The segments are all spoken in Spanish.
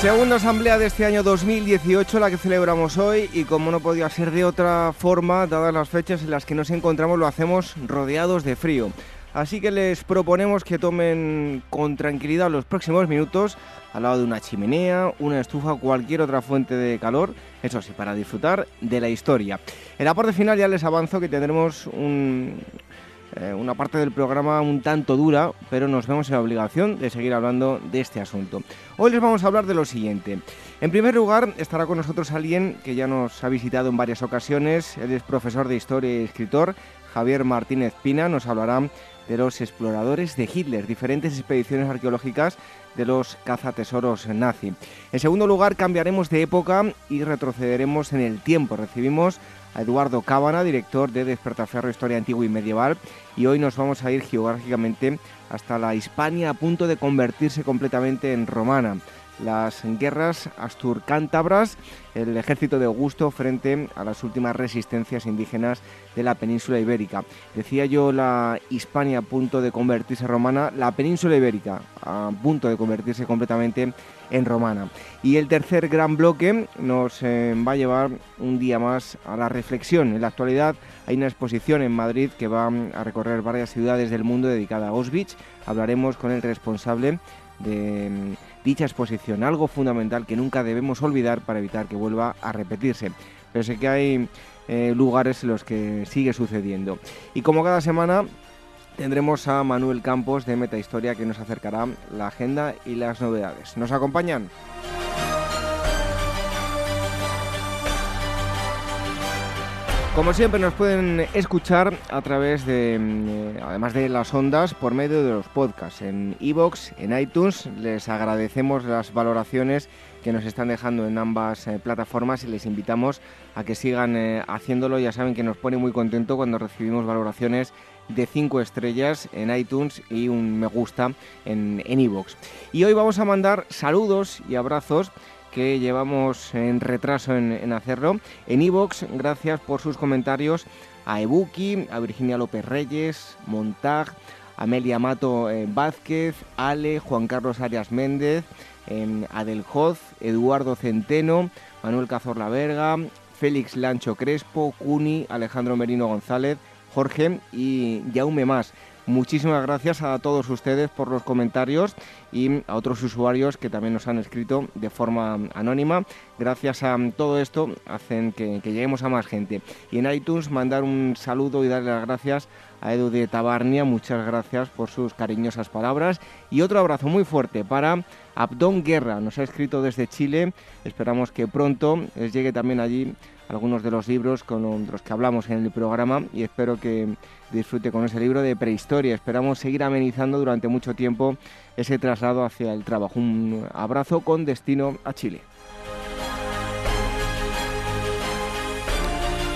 Segunda asamblea de este año 2018, la que celebramos hoy, y como no podía ser de otra forma, dadas las fechas en las que nos encontramos, lo hacemos rodeados de frío. Así que les proponemos que tomen con tranquilidad los próximos minutos al lado de una chimenea, una estufa o cualquier otra fuente de calor, eso sí, para disfrutar de la historia. En la parte final ya les avanzo que tendremos un, eh, una parte del programa un tanto dura, pero nos vemos en la obligación de seguir hablando de este asunto. Hoy les vamos a hablar de lo siguiente. En primer lugar, estará con nosotros alguien que ya nos ha visitado en varias ocasiones. Él es profesor de historia y escritor. Javier Martínez Pina nos hablará de los exploradores de Hitler, diferentes expediciones arqueológicas de los cazatesoros nazi. En segundo lugar, cambiaremos de época y retrocederemos en el tiempo. Recibimos Eduardo Cábana, director de Despertaferro Historia Antigua y Medieval, y hoy nos vamos a ir geográficamente hasta la Hispania a punto de convertirse completamente en romana las guerras astur-cántabras, el ejército de Augusto frente a las últimas resistencias indígenas de la península ibérica. Decía yo la Hispania a punto de convertirse romana, la península ibérica a punto de convertirse completamente en romana. Y el tercer gran bloque nos eh, va a llevar un día más a la reflexión. En la actualidad hay una exposición en Madrid que va a recorrer varias ciudades del mundo dedicada a Auschwitz. Hablaremos con el responsable de dicha exposición, algo fundamental que nunca debemos olvidar para evitar que vuelva a repetirse. Pero sé que hay eh, lugares en los que sigue sucediendo. Y como cada semana tendremos a Manuel Campos de Meta Historia que nos acercará la agenda y las novedades. ¿Nos acompañan? Como siempre nos pueden escuchar a través de, mm, eh, además de las ondas, por medio de los podcasts en iVoox, en iTunes. Les agradecemos las valoraciones que nos están dejando en ambas eh, plataformas y les invitamos a que sigan eh, haciéndolo. Ya saben que nos pone muy contento cuando recibimos valoraciones de 5 estrellas en iTunes y un me gusta en iVoox. y hoy vamos a mandar saludos y abrazos que llevamos en retraso en, hacerlo. En iVoox, gracias por sus comentarios a Ebuki, a Virginia López Reyes, Montag, Amelia Mato eh, Vázquez, Ale, Juan Carlos Arias Méndez, eh, Adeljoz, Eduardo Centeno, Manuel Cazorla Verga, Félix Lancho Crespo, Cuni, Alejandro Merino González, Jorge y Jaume Más. Muchísimas gracias a todos ustedes por los comentarios y a otros usuarios que también nos han escrito de forma anónima. Gracias a todo esto hacen que, lleguemos a más gente. Y en iTunes mandar un saludo y darle las gracias Edu de Tabarnia. Muchas gracias por sus cariñosas palabras. Y otro abrazo muy fuerte para Abdón Guerra. Nos ha escrito desde Chile. Esperamos que pronto les llegue también allí algunos de los libros con los que hablamos en el programa y espero que disfrute con ese libro de prehistoria. Esperamos seguir amenizando durante mucho tiempo ese traslado hacia el trabajo. Un abrazo con destino a Chile.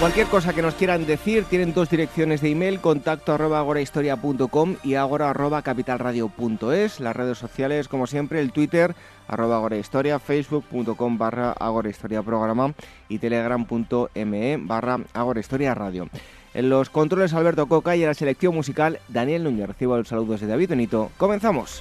Cualquier cosa que nos quieran decir, tienen dos direcciones de email, contacto arroba agorahistoria.com y agora arroba capitalradio.es. Las redes sociales, como siempre, el Twitter arroba agorahistoria, facebook.com barra agorahistoria programa y telegram.me barra agorahistoria radio. En los controles Alberto Coca y en la selección musical Daniel Núñez. Recibo los saludos de David Benito. Comenzamos.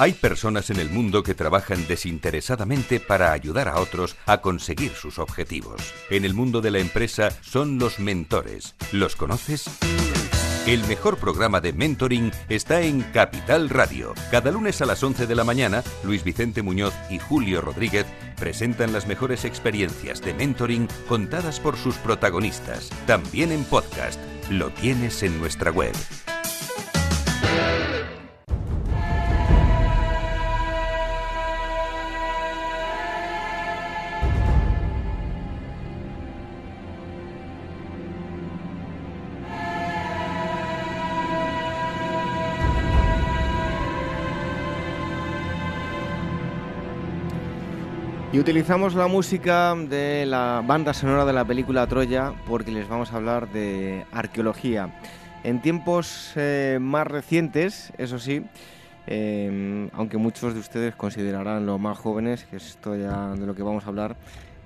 Hay personas en el mundo que trabajan desinteresadamente para ayudar a otros a conseguir sus objetivos. En el mundo de la empresa son los mentores. ¿Los conoces? El mejor programa de mentoring está en Capital Radio. Cada lunes a las 11 de la mañana, Luis Vicente Muñoz y Julio Rodríguez presentan las mejores experiencias de mentoring contadas por sus protagonistas. También en podcast. Lo tienes en nuestra web. Y utilizamos la música de la banda sonora de la película Troya porque les vamos a hablar de arqueología. En tiempos eh, más recientes, eso sí, eh, aunque muchos de ustedes considerarán los más jóvenes, que esto ya de lo que vamos a hablar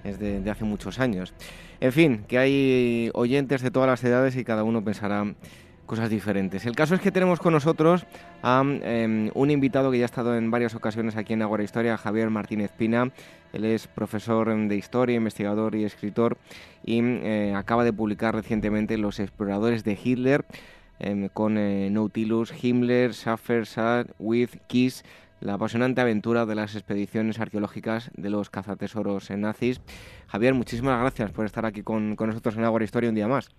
es de hace muchos años. En fin, que hay oyentes de todas las edades y cada uno pensará cosas diferentes. El caso es que tenemos con nosotros a em, un invitado que ya ha estado en varias ocasiones aquí en Agora Historia, Javier Martínez Pina. Él es profesor de historia, investigador y escritor y eh, acaba de publicar recientemente Los exploradores de Hitler em, con eh, Nautilus, Himmler, Schaffer, Sad, With, Kiss, la apasionante aventura de las expediciones arqueológicas de los cazatesoros nazis. Javier, muchísimas gracias por estar aquí con, con nosotros en Agora Historia un día más.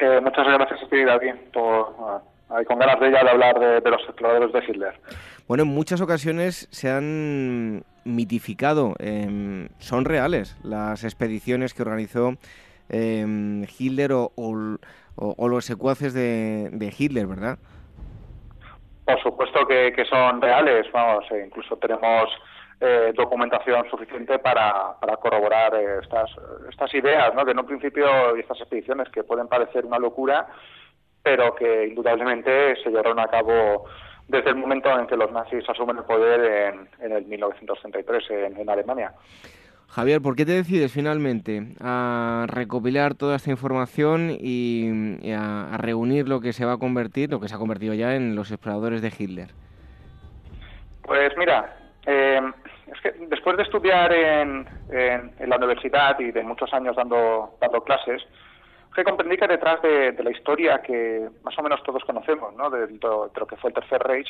Eh, muchas gracias a ti, David, por, uh, con ganas de ella de hablar de, de, los exploradores de Hitler. Bueno, en muchas ocasiones se han mitificado, eh, son reales las expediciones que organizó eh, Hitler o, o, o, los secuaces de, de, Hitler, ¿verdad? Por supuesto que, que son reales, vamos, eh, incluso tenemos eh, documentación suficiente para, para corroborar eh, estas, estas ideas, ¿no? que en un principio, y estas expediciones que pueden parecer una locura, pero que indudablemente se llevaron a cabo desde el momento en que los nazis asumen el poder en, en el 1933 en, en Alemania. Javier, ¿por qué te decides finalmente a recopilar toda esta información y, y a, a, reunir lo que se va a convertir, lo que se ha convertido ya en los exploradores de Hitler? Pues mira, eh, es que después de estudiar en, en, en, la universidad y de muchos años dando, dando clases, que comprendí que detrás de, de, la historia que más o menos todos conocemos, ¿no? de, de, de lo que fue el Tercer Reich,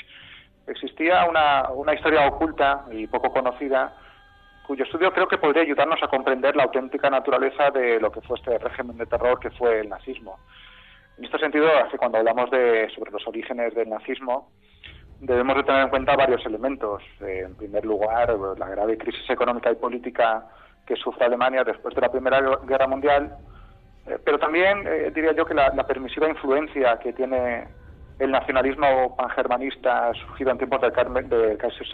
existía una, una historia oculta y poco conocida cuyo estudio creo que podría ayudarnos a comprender la auténtica naturaleza de lo que fue este régimen de terror que fue el nazismo. En este sentido, cuando hablamos de, sobre los orígenes del nazismo, debemos de tener en cuenta varios elementos. Eh, en primer lugar, la grave crisis económica y política que sufre Alemania después de la Primera Guerra Mundial, eh, pero también eh, diría yo que la, la, permisiva influencia que tiene el nacionalismo pangermanista surgido en tiempos del, Carmen, del Kaiser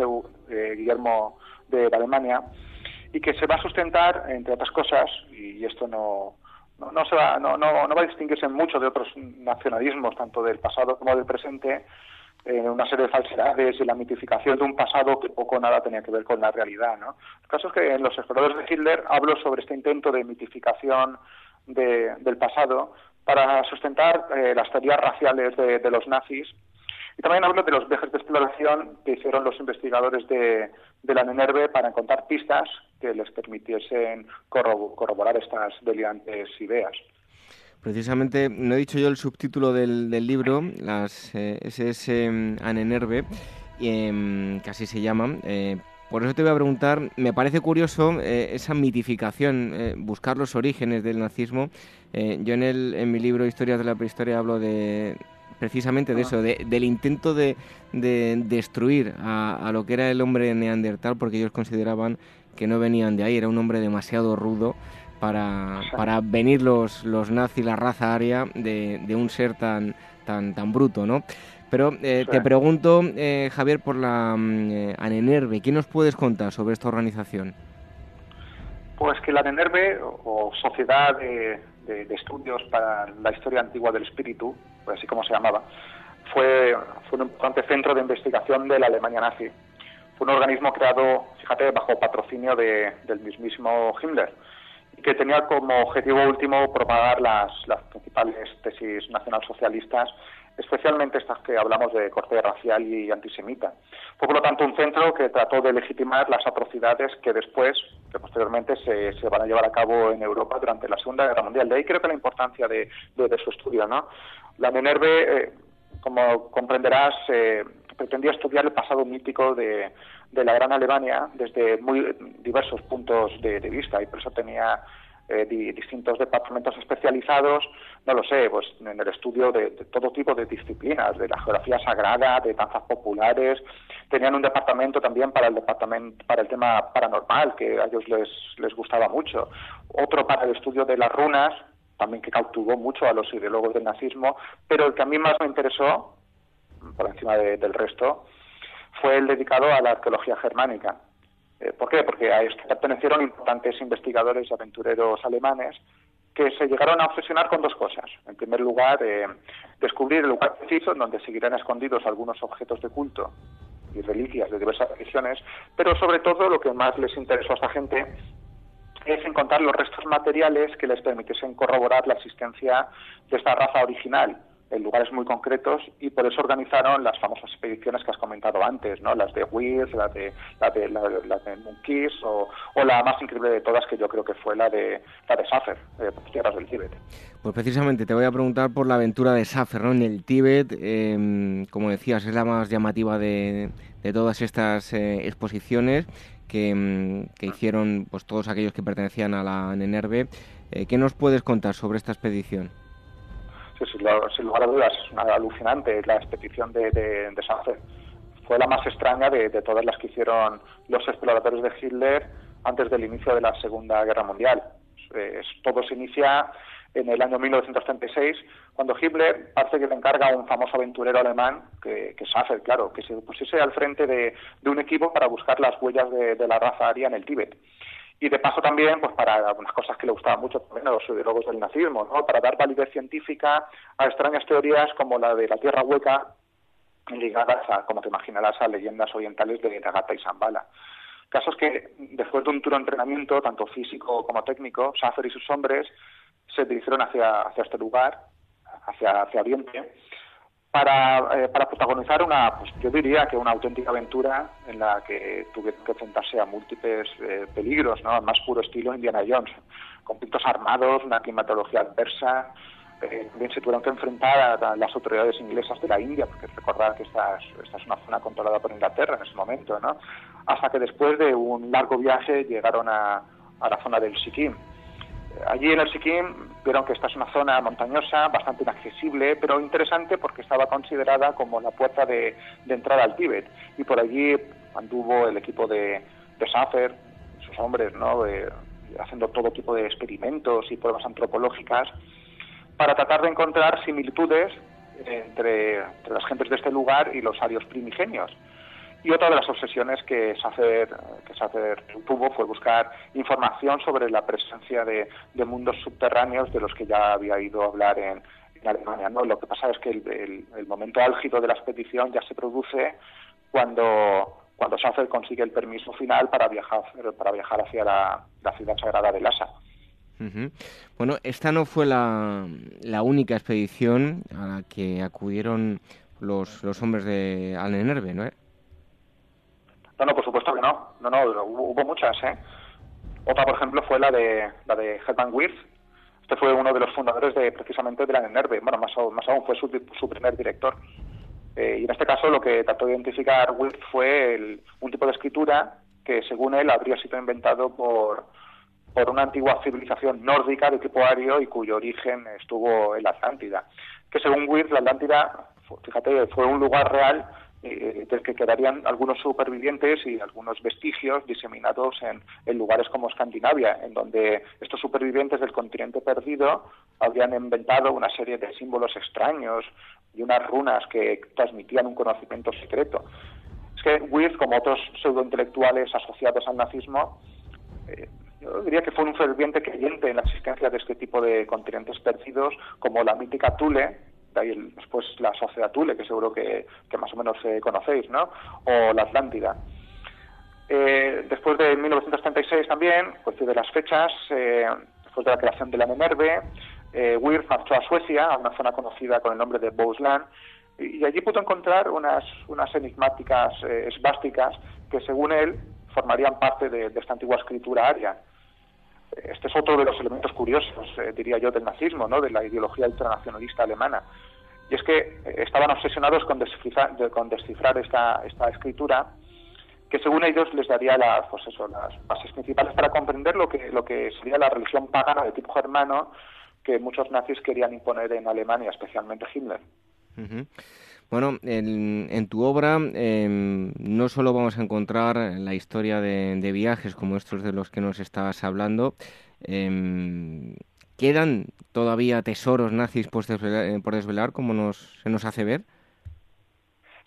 Guillermo de Alemania y que se va a sustentar, entre otras cosas, y esto no, no, no se va, no, no, no va a distinguirse mucho de otros nacionalismos, tanto del pasado como del presente, en una serie de falsedades y la mitificación de un pasado que poco o nada tenía que ver con la realidad. ¿no? El caso es que en Los exploradores de Hitler hablo sobre este intento de mitificación de, del pasado para sustentar eh, las teorías raciales de, los nazis. Y también hablo de los viajes de exploración que hicieron los investigadores de, la NENERVE para encontrar pistas que les permitiesen corroborar estas delirantes ideas. Precisamente, no he dicho yo el subtítulo del, del libro, las eh, SS Anenerve, eh, que así se llaman. Eh, por eso te voy a preguntar, me parece curioso eh, esa mitificación, eh, buscar los orígenes del nazismo. Eh, yo en, el, en mi libro Historias de la Prehistoria hablo de precisamente de eso, de, del intento de, de destruir a, a, lo que era el hombre neandertal, porque ellos consideraban que no venían de ahí, era un hombre demasiado rudo para, para venir los, los nazis, la raza aria, de, de un ser tan, tan, tan bruto, ¿no? Pero eh, te pregunto, eh, Javier, por la eh, ANENERVE, ¿qué nos puedes contar sobre esta organización? Pues que la ANENERVE, o Sociedad de, estudios para la historia antigua del espíritu, pues así como se llamaba, fue, fue un importante centro de investigación de la Alemania nazi. Fue un organismo creado, fíjate, bajo patrocinio del mismísimo Himmler que tenía como objetivo último propagar las, las principales tesis nacionalsocialistas especialmente estas que hablamos de corte racial y antisemita. Fue por lo tanto un centro que trató de legitimar las atrocidades que después, que posteriormente se, se van a llevar a cabo en Europa durante la Segunda Guerra Mundial. De ahí creo que la importancia de, de, su estudio. ¿no? La Menerve, eh, como comprenderás, eh, pretendía estudiar el pasado mítico de, de, la Gran Alemania desde muy diversos puntos de, de vista y por eso tenía eh, distintos departamentos especializados, no lo sé, pues en el estudio de, todo tipo de disciplinas, de la geografía sagrada, de danzas populares. Tenían un departamento también para el departamento para el tema paranormal, que a ellos les, les gustaba mucho. Otro para el estudio de las runas, también que cautivó mucho a los ideólogos del nazismo, pero el que a mí más me interesó, por encima del resto, fue el dedicado a la arqueología germánica eh, ¿Por qué? Porque a esto pertenecieron importantes investigadores y aventureros alemanes que se llegaron a obsesionar con dos cosas. En primer lugar, eh, descubrir el lugar preciso en donde seguirán escondidos algunos objetos de culto y reliquias de diversas religiones, pero sobre todo lo que más les interesó a esta gente es encontrar los restos materiales que les permitiesen corroborar la existencia de esta raza original, en lugares muy concretos y por eso organizaron las famosas expediciones que has comentado antes, ¿no? Las de Wills, la de la de, la, de Monkeys o, o, la más increíble de todas que yo creo que fue la de la de Safer, eh, tierras del Tíbet. Pues precisamente te voy a preguntar por la aventura de Safer, ¿no? En el Tíbet, eh, como decías, es la más llamativa de, de todas estas eh, exposiciones que, em, que, hicieron pues todos aquellos que pertenecían a la NENERVE. Eh, ¿Qué nos puedes contar sobre esta expedición? Sin, lugar a dudas, es alucinante la expedición de, de, Fue la más extraña de, todas las que hicieron los exploradores de Hitler antes del inicio de la Segunda Guerra Mundial. todo se inicia en el año 1936, cuando Hitler parece que le encarga a un famoso aventurero alemán, que, que claro, que se pusiese al frente de, un equipo para buscar las huellas de la raza aria en el Tíbet y de paso también pues para algunas cosas que le gustaban mucho también a los ideólogos del nazismo, ¿no? para dar validez científica a extrañas teorías como la de la tierra hueca ligadas a, como te imaginarás, a leyendas orientales de Nagata y Zambala. Casos que después de un duro entrenamiento, tanto físico como técnico, Safer y sus hombres se dirigieron hacia, hacia este lugar, hacia, hacia Oriente, para, eh, para protagonizar una, pues yo diría que una auténtica aventura en la que tuvieron que enfrentarse a múltiples eh, peligros, ¿no? Más puro estilo Indiana Jones, conflictos armados, una climatología adversa, eh, también se tuvieron que enfrentar a, las autoridades inglesas de la India, porque recordar que esta es, esta es una zona controlada por Inglaterra en ese momento, ¿no? Hasta que después de un largo viaje llegaron a, a la zona del Sikkim Allí en el Sikkim vieron que esta es una zona montañosa, bastante inaccesible, pero interesante porque estaba considerada como la puerta de, entrada al Tíbet. Y por allí anduvo el equipo de, de Safer, sus hombres, ¿no? haciendo todo tipo de experimentos y pruebas antropológicas para tratar de encontrar similitudes entre, entre las gentes de este lugar y los arios primigenios. Y otra de las obsesiones que Sacer, que tuvo fue buscar información sobre la presencia de, mundos subterráneos de los que ya había ido a hablar en, Alemania. ¿no? Lo que pasa es que el, momento álgido de la expedición ya se produce cuando, cuando Sacer consigue el permiso final para viajar, para viajar hacia la, ciudad sagrada de Lhasa. Bueno, esta no fue la, la, única expedición a la que acudieron los, los hombres de Alnenerve, ¿no? No, por supuesto que no. No, no, hubo, muchas, ¿eh? Otra, por ejemplo, fue la de la de Herman Wirth. Este fue uno de los fundadores de precisamente de la NERVE. Bueno, más, más aún, fue su, su primer director. Eh, y en este caso lo que trató de identificar Wirth fue un tipo de escritura que, según él, habría sido inventado por, por una antigua civilización nórdica de tipo ario y cuyo origen estuvo en la Atlántida. Que según Wirth, la Atlántida, fíjate, fue un lugar real eh, del que quedarían algunos supervivientes y algunos vestigios diseminados en, lugares como Escandinavia, en donde estos supervivientes del continente perdido habían inventado una serie de símbolos extraños y unas runas que transmitían un conocimiento secreto. Es que Wirth, como otros pseudointelectuales asociados al nazismo, eh, yo diría que fue un ferviente creyente en la existencia de este tipo de continentes perdidos, como la mítica Tule, de ahí después la sociedad Tule, que seguro que, más o menos eh, conocéis, ¿no? O la Atlántida. Eh, después de 1936 también, coincide las fechas, eh, después de la creación de la Minerve, eh, Weir marchó a Suecia, a una zona conocida con el nombre de Bohuslän, y, allí pudo encontrar unas, unas enigmáticas esvásticas que, según él, formarían parte de, esta antigua escritura aria. Este es otro de los elementos curiosos, diría yo, del nazismo, ¿no? de la ideología ultranacionalista alemana. Y es que estaban obsesionados con descifrar, con descifrar esta, escritura que según ellos les daría las, pues las bases principales para comprender lo que, lo que sería la religión pagana de tipo germano que muchos nazis querían imponer en Alemania, especialmente Himmler. Bueno, en, tu obra em, no solo vamos a encontrar la historia de, viajes como estos de los que nos estabas hablando, em, ¿quedan todavía tesoros nazis por desvelar, eh, por desvelar como nos, se nos hace ver?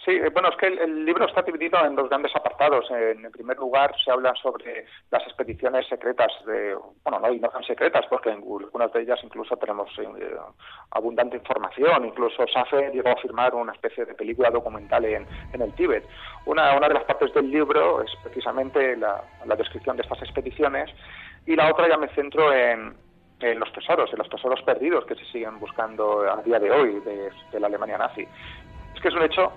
Sí, eh, bueno, es que el, libro está dividido en dos grandes apartados. En, primer lugar, se habla sobre las expediciones secretas, de, bueno, no, no tan secretas, porque en algunas de ellas incluso tenemos eh, abundante información. Incluso SAFE llegó a firmar una especie de película documental en, el Tíbet. Una, una de las partes del libro es precisamente la, descripción de estas expediciones y la otra ya me centro en, en los tesoros, en los tesoros perdidos que se siguen buscando a día de hoy de la Alemania nazi. Es que es un hecho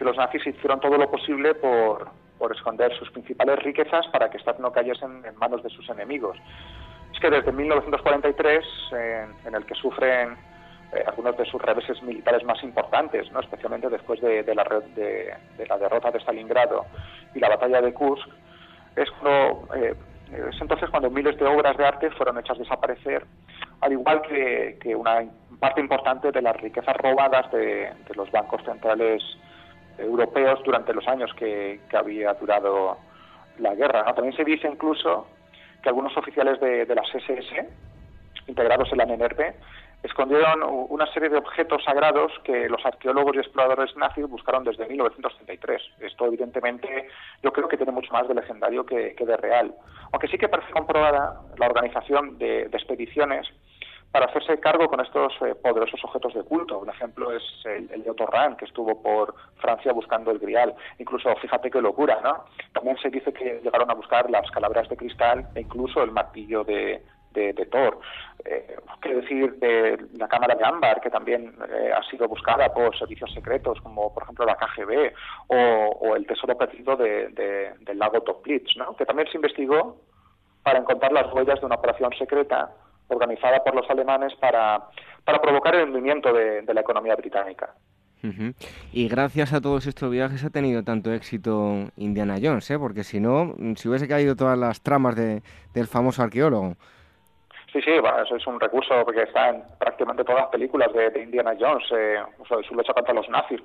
que los nazis hicieron todo lo posible por, esconder sus principales riquezas para que estas no cayesen en manos de sus enemigos. Es que desde 1943, en, el que sufren eh, algunos de sus reveses militares más importantes, ¿no? especialmente después de, la, de, la, derrota de Stalingrado y la batalla de Kursk, es, eh, es entonces cuando miles de obras de arte fueron hechas desaparecer, al igual que, una parte importante de las riquezas robadas de, de los bancos centrales europeos durante los años que, había durado la guerra. También se dice incluso que algunos oficiales de, las SS, integrados en la NNRP, escondieron una serie de objetos sagrados que los arqueólogos y exploradores nazis buscaron desde 1933. Esto, evidentemente, yo creo que tiene mucho más de legendario que, de real. Aunque sí que parece comprobada la organización de expediciones para hacerse cargo con estos eh, poderosos objetos de culto. Un ejemplo es el, de Otto que estuvo por Francia buscando el grial. Incluso, fíjate qué locura, ¿no? También se dice que llegaron a buscar las calabras de cristal e incluso el martillo de, de, Thor. Eh, quiero decir de la cámara de ámbar, que también eh, ha sido buscada por servicios secretos, como por ejemplo la KGB, o, el tesoro perdido del lago Toplitz, ¿no? que también se investigó para encontrar las huellas de una operación secreta organizada por los alemanes para, para provocar el hundimiento de, la economía británica. Y gracias a todos estos viajes ha tenido tanto éxito Indiana Jones, ¿eh? porque si no, si hubiese caído todas las tramas de, del famoso arqueólogo. Sí, sí, bueno, eso es un recurso que está en prácticamente todas las películas de, Indiana Jones, eh, su lucha contra los nazis.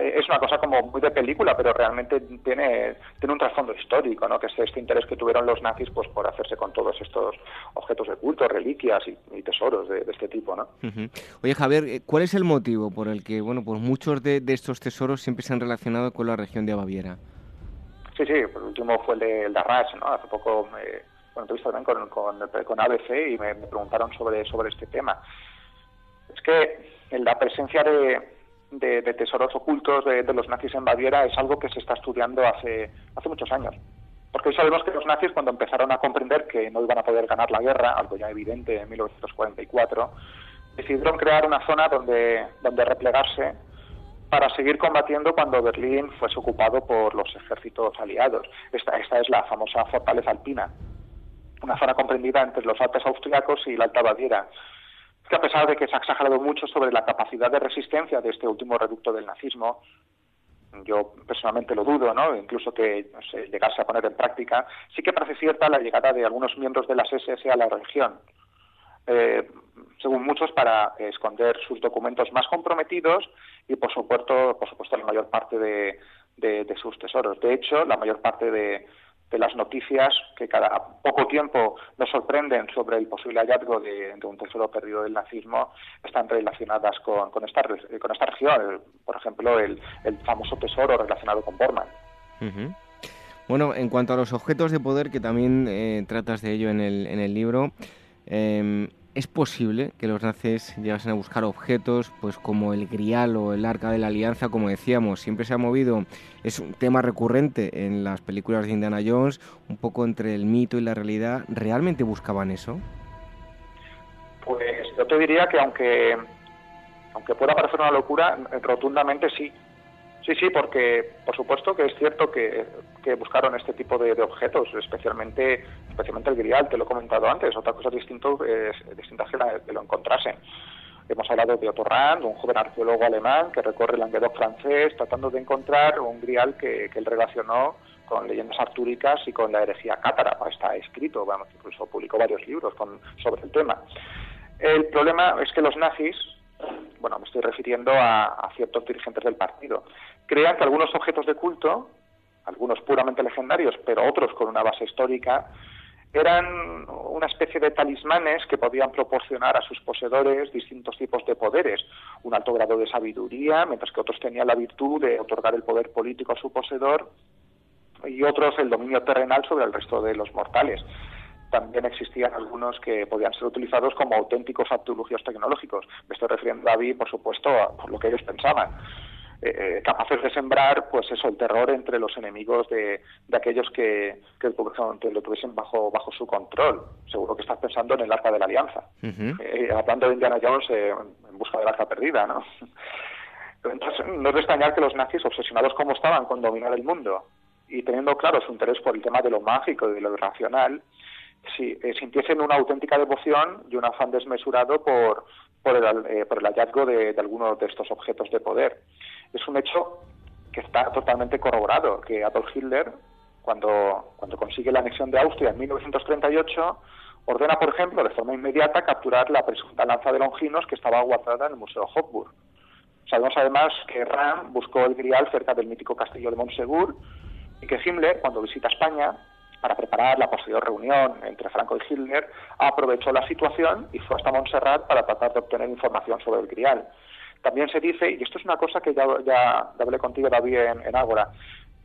Es una cosa como muy de película, pero realmente tiene, tiene un trasfondo histórico, ¿no? que es este interés que tuvieron los nazis pues por hacerse con todos estos objetos de culto, reliquias y, tesoros de, este tipo. ¿no? Oye, Javier, eh, ¿cuál es el motivo por el que bueno, pues muchos de, estos tesoros siempre se han relacionado con la región de Baviera? Sí, sí, por último fue el de, el de Arras, ¿no? Hace poco... me bueno, entrevista también con, con, ABC y me, preguntaron sobre, sobre este tema. Es que la presencia de, de, tesoros ocultos de, los nazis en Baviera es algo que se está estudiando hace, hace muchos años. Porque hoy sabemos que los nazis, cuando empezaron a comprender que no iban a poder ganar la guerra, algo ya evidente en 1944, decidieron crear una zona donde, donde replegarse para seguir combatiendo cuando Berlín fuese ocupado por los ejércitos aliados. Esta, esta es la famosa fortaleza alpina una zona comprendida entre los Alpes austriacos y la Alta Baviera. Que a pesar de que se ha exagerado mucho sobre la capacidad de resistencia de este último reducto del nazismo, yo personalmente lo dudo, ¿no? incluso que llegase a poner en práctica, sí que parece cierta la llegada de algunos miembros de las SS a la región, eh, según muchos para esconder sus documentos más comprometidos y por supuesto, por supuesto la mayor parte de sus tesoros. De hecho, la mayor parte de, las noticias que cada poco tiempo nos sorprenden sobre el posible hallazgo de, un tesoro perdido del nazismo están relacionadas con, con, esta, con esta región. Por ejemplo, el, famoso tesoro relacionado con Bormann. Bueno, en cuanto a los objetos de poder, que también eh, tratas de ello en el, en el libro, em, ¿es posible que los nazis llegasen a buscar objetos pues como el grial o el arca de la alianza, como decíamos? Siempre se ha movido, es un tema recurrente en las películas de Indiana Jones, un poco entre el mito y la realidad. ¿Realmente buscaban eso? Pues yo te diría que aunque, aunque pueda parecer una locura, rotundamente sí. Sí, sí, porque por supuesto que es cierto que, buscaron este tipo de, objetos, especialmente especialmente el grial, te lo he comentado antes, otra cosa distinto, es, distinta que, lo encontrasen. Hemos hablado de Otto Rand, un joven arqueólogo alemán que recorre el Languedoc francés tratando de encontrar un grial que, él relacionó con leyendas artúricas y con la herejía cátara. Está escrito, vamos, incluso publicó varios libros sobre el tema. El problema es que los nazis, bueno, me estoy refiriendo a, ciertos dirigentes del partido, crean que algunos objetos de culto, algunos puramente legendarios, pero otros con una base histórica, eran una especie de talismanes que podían proporcionar a sus poseedores distintos tipos de poderes, un alto grado de sabiduría, mientras que otros tenían la virtud de otorgar el poder político a su poseedor y otros el dominio terrenal sobre el resto de los mortales también existían algunos que podían ser utilizados como auténticos artilugios tecnológicos. Me estoy refiriendo, David, por supuesto, a por lo que ellos pensaban. Eh, eh, capaces de sembrar, pues eso, el terror entre los enemigos de, aquellos que, que, lo tuviesen bajo, bajo su control. Seguro que estás pensando en el Arca de la Alianza. Eh, hablando de Indiana Jones en busca del Arca perdida, ¿no? Entonces, no es de extrañar que los nazis, obsesionados como estaban con dominar el mundo y teniendo claro su interés por el tema de lo mágico y de lo irracional, sí, eh, sintiesen una auténtica devoción y un afán desmesurado por, por, el, eh, por el hallazgo de, de algunos de estos objetos de poder. Es un hecho que está totalmente corroborado, que Adolf Hitler, cuando, cuando consigue la anexión de Austria en 1938, ordena, por ejemplo, de forma inmediata capturar la presunta lanza de Longinos que estaba guardada en el Museo Hofburg. Sabemos además que Ram buscó el grial cerca del mítico castillo de Montsegur y que Himmler, cuando visita España, para preparar la posterior reunión entre Franco y Hitler, aprovechó la situación y fue hasta Montserrat para tratar de obtener información sobre el Grial. También se dice, y esto es una cosa que ya, ya hablé contigo, David, en, Ágora,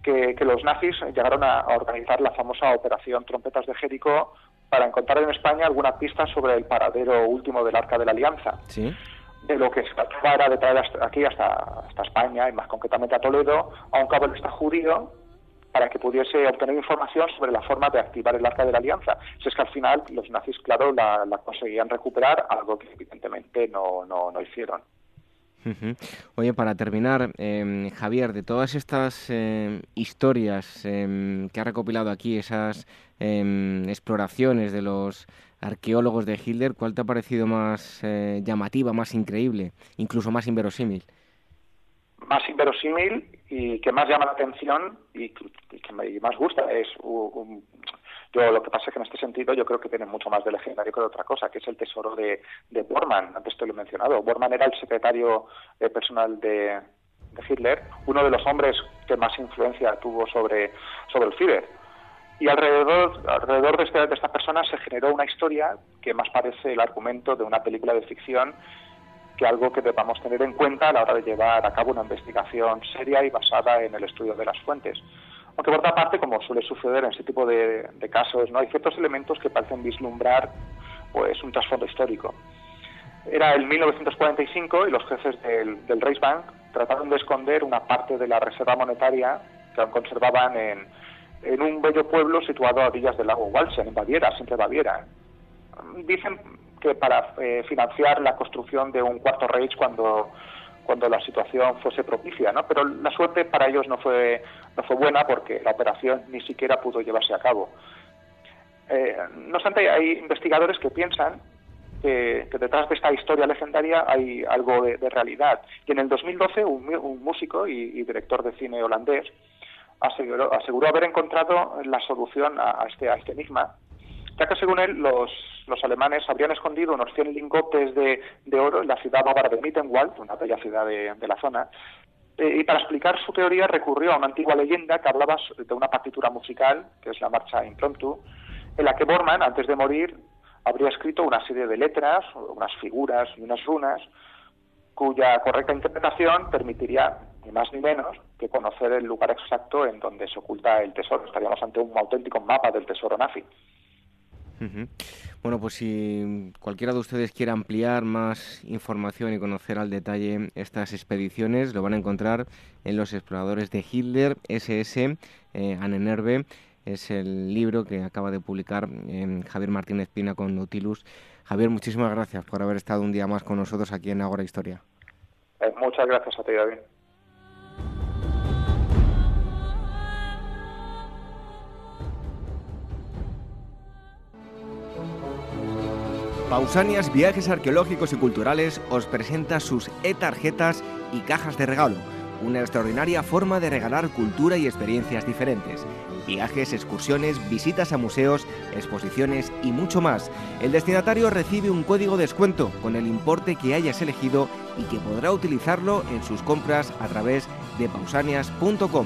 que, los nazis llegaron a, organizar la famosa Operación Trompetas de Jerico para encontrar en España alguna pista sobre el paradero último del Arca de la Alianza. De lo que se trataba era de traer aquí hasta, hasta España, y más concretamente a Toledo, a un cabalista judío para que pudiese obtener información sobre la forma de activar el arca de la alianza. Si es que al final los nazis, claro, la, conseguían recuperar, algo que evidentemente no, no, no hicieron. Oye, para terminar, em, Javier, de todas estas em, historias em, que ha recopilado aquí, esas exploraciones de los arqueólogos de Hitler, ¿cuál te ha parecido más eh, llamativa, más increíble, incluso más inverosímil? más inverosímil y que más llama la atención y, que más gusta es yo lo que pasa es que en este sentido yo creo que tiene mucho más de legendario que de otra cosa, que es el tesoro de, de Bormann, antes te lo he mencionado. Bormann era el secretario eh, personal de, Hitler, uno de los hombres que más influencia tuvo sobre, sobre el Führer. Y alrededor, alrededor de, este, de esta persona se generó una historia que más parece el argumento de una película de ficción que algo que debamos tener en cuenta a la hora de llevar a cabo una investigación seria y basada en el estudio de las fuentes. Aunque por otra parte, como suele suceder en este tipo de, casos, no hay ciertos elementos que parecen vislumbrar pues un trasfondo histórico. Era el 1945 y los jefes del, del Reichsbank trataron de esconder una parte de la reserva monetaria que aún conservaban en, en un bello pueblo situado a orillas del lago Walsen, en Baviera, siempre Baviera. Dicen que para eh, financiar la construcción de un cuarto Reich cuando cuando la situación fuese propicia, ¿no? Pero la suerte para ellos no fue no fue buena porque la operación ni siquiera pudo llevarse a cabo. Eh, no obstante, hay investigadores que piensan que, detrás de esta historia legendaria hay algo de, realidad. Y en el 2012 un, músico y, director de cine holandés aseguró, aseguró haber encontrado la solución a, este, a este enigma ya que según él los, alemanes habrían escondido unos 100 lingotes de, de oro en la ciudad bávara de Mittenwald, una bella ciudad de, de la zona, eh, y para explicar su teoría recurrió a una antigua leyenda que hablaba de una partitura musical, que es la marcha Impromptu, en la que Bormann, antes de morir, habría escrito una serie de letras, unas figuras y unas runas, cuya correcta interpretación permitiría ni más ni menos que conocer el lugar exacto en donde se oculta el tesoro. Estaríamos ante un auténtico mapa del tesoro nazi. Bueno, pues si cualquiera de ustedes quiere ampliar más información y conocer al detalle estas expediciones, lo van a encontrar en Los Exploradores de Hitler, SS, eh. Es el libro que acaba de publicar eh, Javier Martínez Pina con Nautilus. Javier, muchísimas gracias por haber estado un día más con nosotros aquí en Agora Historia. Eh, muchas gracias a ti, David. Pausanias Viajes Arqueológicos y Culturales os presenta sus e-tarjetas y cajas de regalo, una extraordinaria forma de regalar cultura y experiencias diferentes. Viajes, excursiones, visitas a museos, exposiciones y mucho más. El destinatario recibe un código de descuento con el importe que hayas elegido y que podrá utilizarlo en sus compras a través de pausanias.com.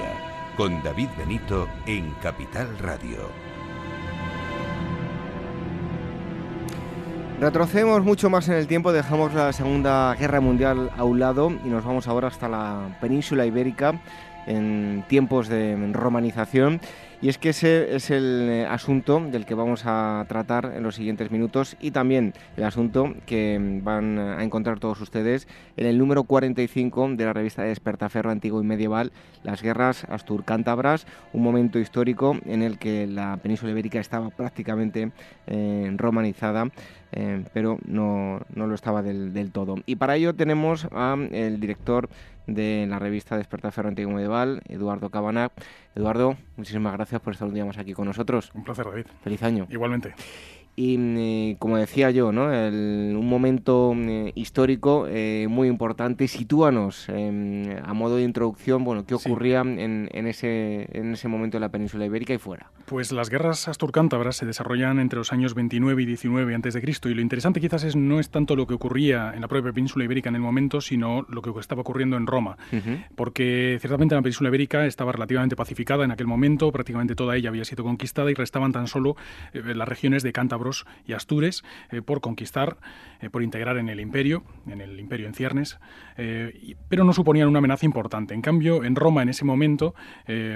con David Benito en Capital Radio. Retrocedemos mucho más en el tiempo, dejamos la Segunda Guerra Mundial a un lado y nos vamos ahora hasta la península ibérica en tiempos de romanización. Y es que ese es el eh, asunto del que vamos a tratar en los siguientes minutos y también el asunto que van a encontrar todos ustedes en el número 45 de la revista de Despertaferro Antiguo y Medieval, Las Guerras Astur-Cántabras, un momento histórico en el que la península ibérica estaba prácticamente eh, romanizada. Eh, pero no, no, lo estaba del, del, todo. Y para ello tenemos al director de la revista Despertar Antiguo Medieval, Eduardo Cabana. Eduardo, muchísimas gracias por estar un día más aquí con nosotros. Un placer, David. Feliz año. Igualmente. Y eh, como decía yo, ¿no? El, un momento eh, histórico eh, muy importante. Sitúanos em, a modo de introducción, bueno, ¿qué ocurría sí. en, en, ese, en ese momento en la península ibérica y fuera? Pues las guerras asturcántabras se desarrollan entre los años 29 y 19 a.C. y lo interesante quizás es no es tanto lo que ocurría en la propia península ibérica en el momento, sino lo que estaba ocurriendo en Roma. Uh -huh. Porque ciertamente la península ibérica estaba relativamente pacificada en aquel momento, prácticamente toda ella había sido conquistada y restaban tan solo eh, las regiones de Y Astures eh, por conquistar, eh, por integrar en el imperio, en el imperio en ciernes, eh, y, pero no suponían una amenaza importante. En cambio, en Roma en ese momento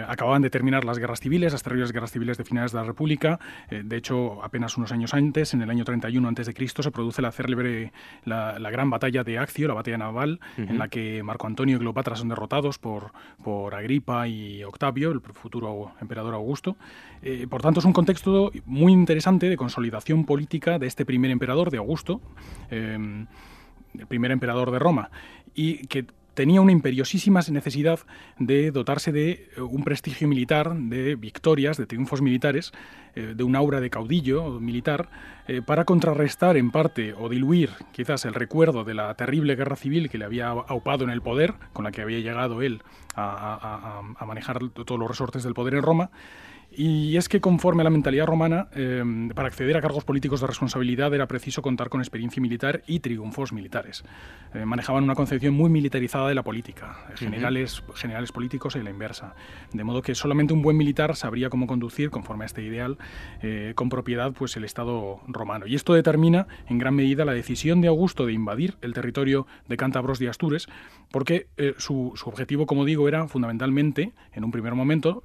acababan de terminar las guerras civiles, las terribles guerras civiles de finales de la República. de hecho, apenas unos años antes, en el año 31 a.C., se produce la célebre, la, la, gran batalla de Accio, la batalla naval, uh -huh. en la que Marco Antonio y Cleopatra son derrotados por, por Agripa y Octavio, el futuro emperador Augusto. Por tanto, es un contexto muy interesante de consolidación política de este primer emperador, de Augusto, eh, el primer emperador de Roma, y que tenía una imperiosísima necesidad de dotarse de un prestigio militar, de victorias, de triunfos militares, eh, de un aura de caudillo militar, eh, para contrarrestar en parte o diluir quizás el recuerdo de la terrible guerra civil que le había aupado en el poder, con la que había llegado él a, a manejar todos los resortes del poder en Roma. Y es que conforme a la mentalidad romana, eh, para acceder a cargos políticos de responsabilidad era preciso contar con experiencia militar y triunfos militares. Eh, manejaban una concepción muy militarizada de la política, generales, uh -huh. generales políticos y la inversa. De modo que solamente un buen militar sabría cómo conducir, conforme a este ideal, eh, con propiedad pues, el Estado romano. Y esto determina en gran medida la decisión de Augusto de invadir el territorio de Cántabros y Astures, porque su, su objetivo, como digo, era fundamentalmente, en un primer momento,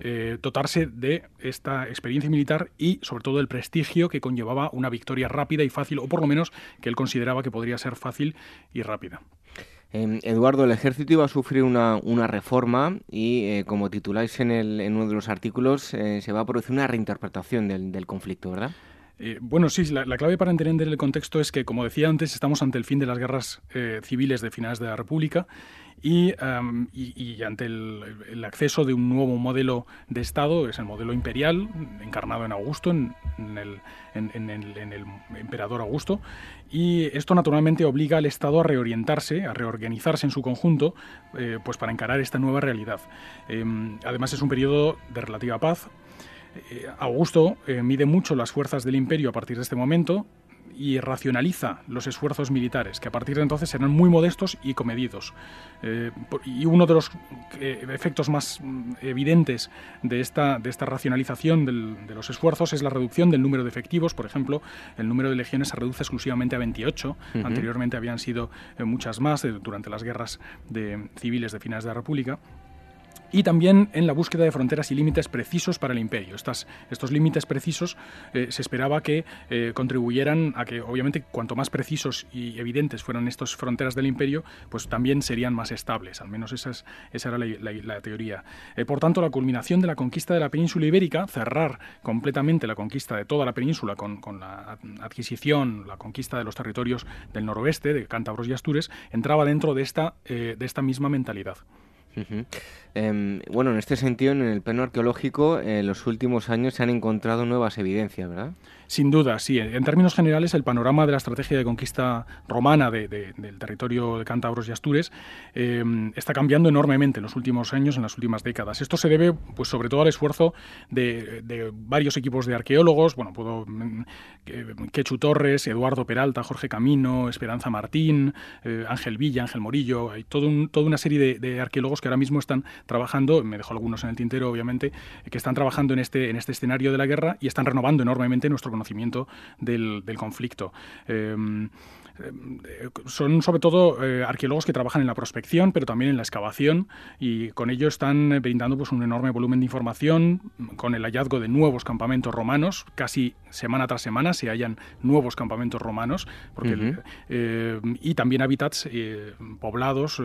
eh, dotarse de esta experiencia militar y sobre todo el prestigio que conllevaba una victoria rápida y fácil, o por lo menos que él consideraba que podría ser fácil y rápida. Em, Eduardo, el ejército iba a sufrir una, reforma y, eh, como tituláis en, en, uno de los artículos, eh, se va a producir una reinterpretación del, del conflicto, ¿verdad? Eh, bueno, sí, la, clave para entender el contexto es que, como decía antes, estamos ante el fin de las guerras eh, civiles de finales de la República y, ante el, acceso de un nuevo modelo de Estado, es el modelo imperial, encarnado en Augusto, en, el, emperador Augusto, y esto naturalmente obliga al Estado a reorientarse, a reorganizarse en su conjunto, eh, pues para encarar esta nueva realidad. Em, además es un periodo de relativa paz, eh, Augusto eh, mide mucho las fuerzas del imperio a partir de este momento y racionaliza los esfuerzos militares, que a partir de entonces serán muy modestos y comedidos. Eh, y uno de los efectos más mm, evidentes de esta, de esta racionalización de los esfuerzos es la reducción del número de efectivos. Por ejemplo, el número de legiones se reduce exclusivamente a 28. Anteriormente habían sido muchas más durante las guerras de, civiles de finales de la República y también en la búsqueda de fronteras y límites precisos para el imperio. Estas, estos límites precisos eh, se esperaba que eh, contribuyeran a que, obviamente, cuanto más precisos y evidentes fueran estas fronteras del imperio, pues también serían más estables. Al menos esa, esa era la, teoría. Eh, por tanto, la culminación de la conquista de la península ibérica, cerrar completamente la conquista de toda la península con, con la adquisición, la conquista de los territorios del noroeste, de Cántabros y Astures, entraba dentro de esta, de esta misma mentalidad. Em, bueno, en este sentido, en el plano arqueológico, en los últimos años se han encontrado nuevas evidencias, ¿verdad? Sin duda, sí. En términos generales, el panorama de la estrategia de conquista romana del territorio de Cántabros y Astures em, está cambiando enormemente en los últimos años, en las últimas décadas. Esto se debe, pues, sobre todo al esfuerzo de, varios equipos de arqueólogos, bueno, puedo mm, Quechu Torres, Eduardo Peralta, Jorge Camino, Esperanza Martín, eh, Ángel Villa, Ángel Morillo, hay toda una serie de, arqueólogos que ahora mismo están trabajando, me dejo algunos en el tintero, obviamente, que están trabajando en este, en este escenario de la guerra y están renovando enormemente nuestro conocimiento conocimiento del, conflicto. Em, son sobre todo eh, arqueólogos que trabajan en la prospección, pero también en la excavación, y con ello están brindando pues, un enorme volumen de información, con el hallazgo de nuevos campamentos romanos, casi semana tras semana se hallan nuevos campamentos romanos, porque, eh, y también hábitats poblados,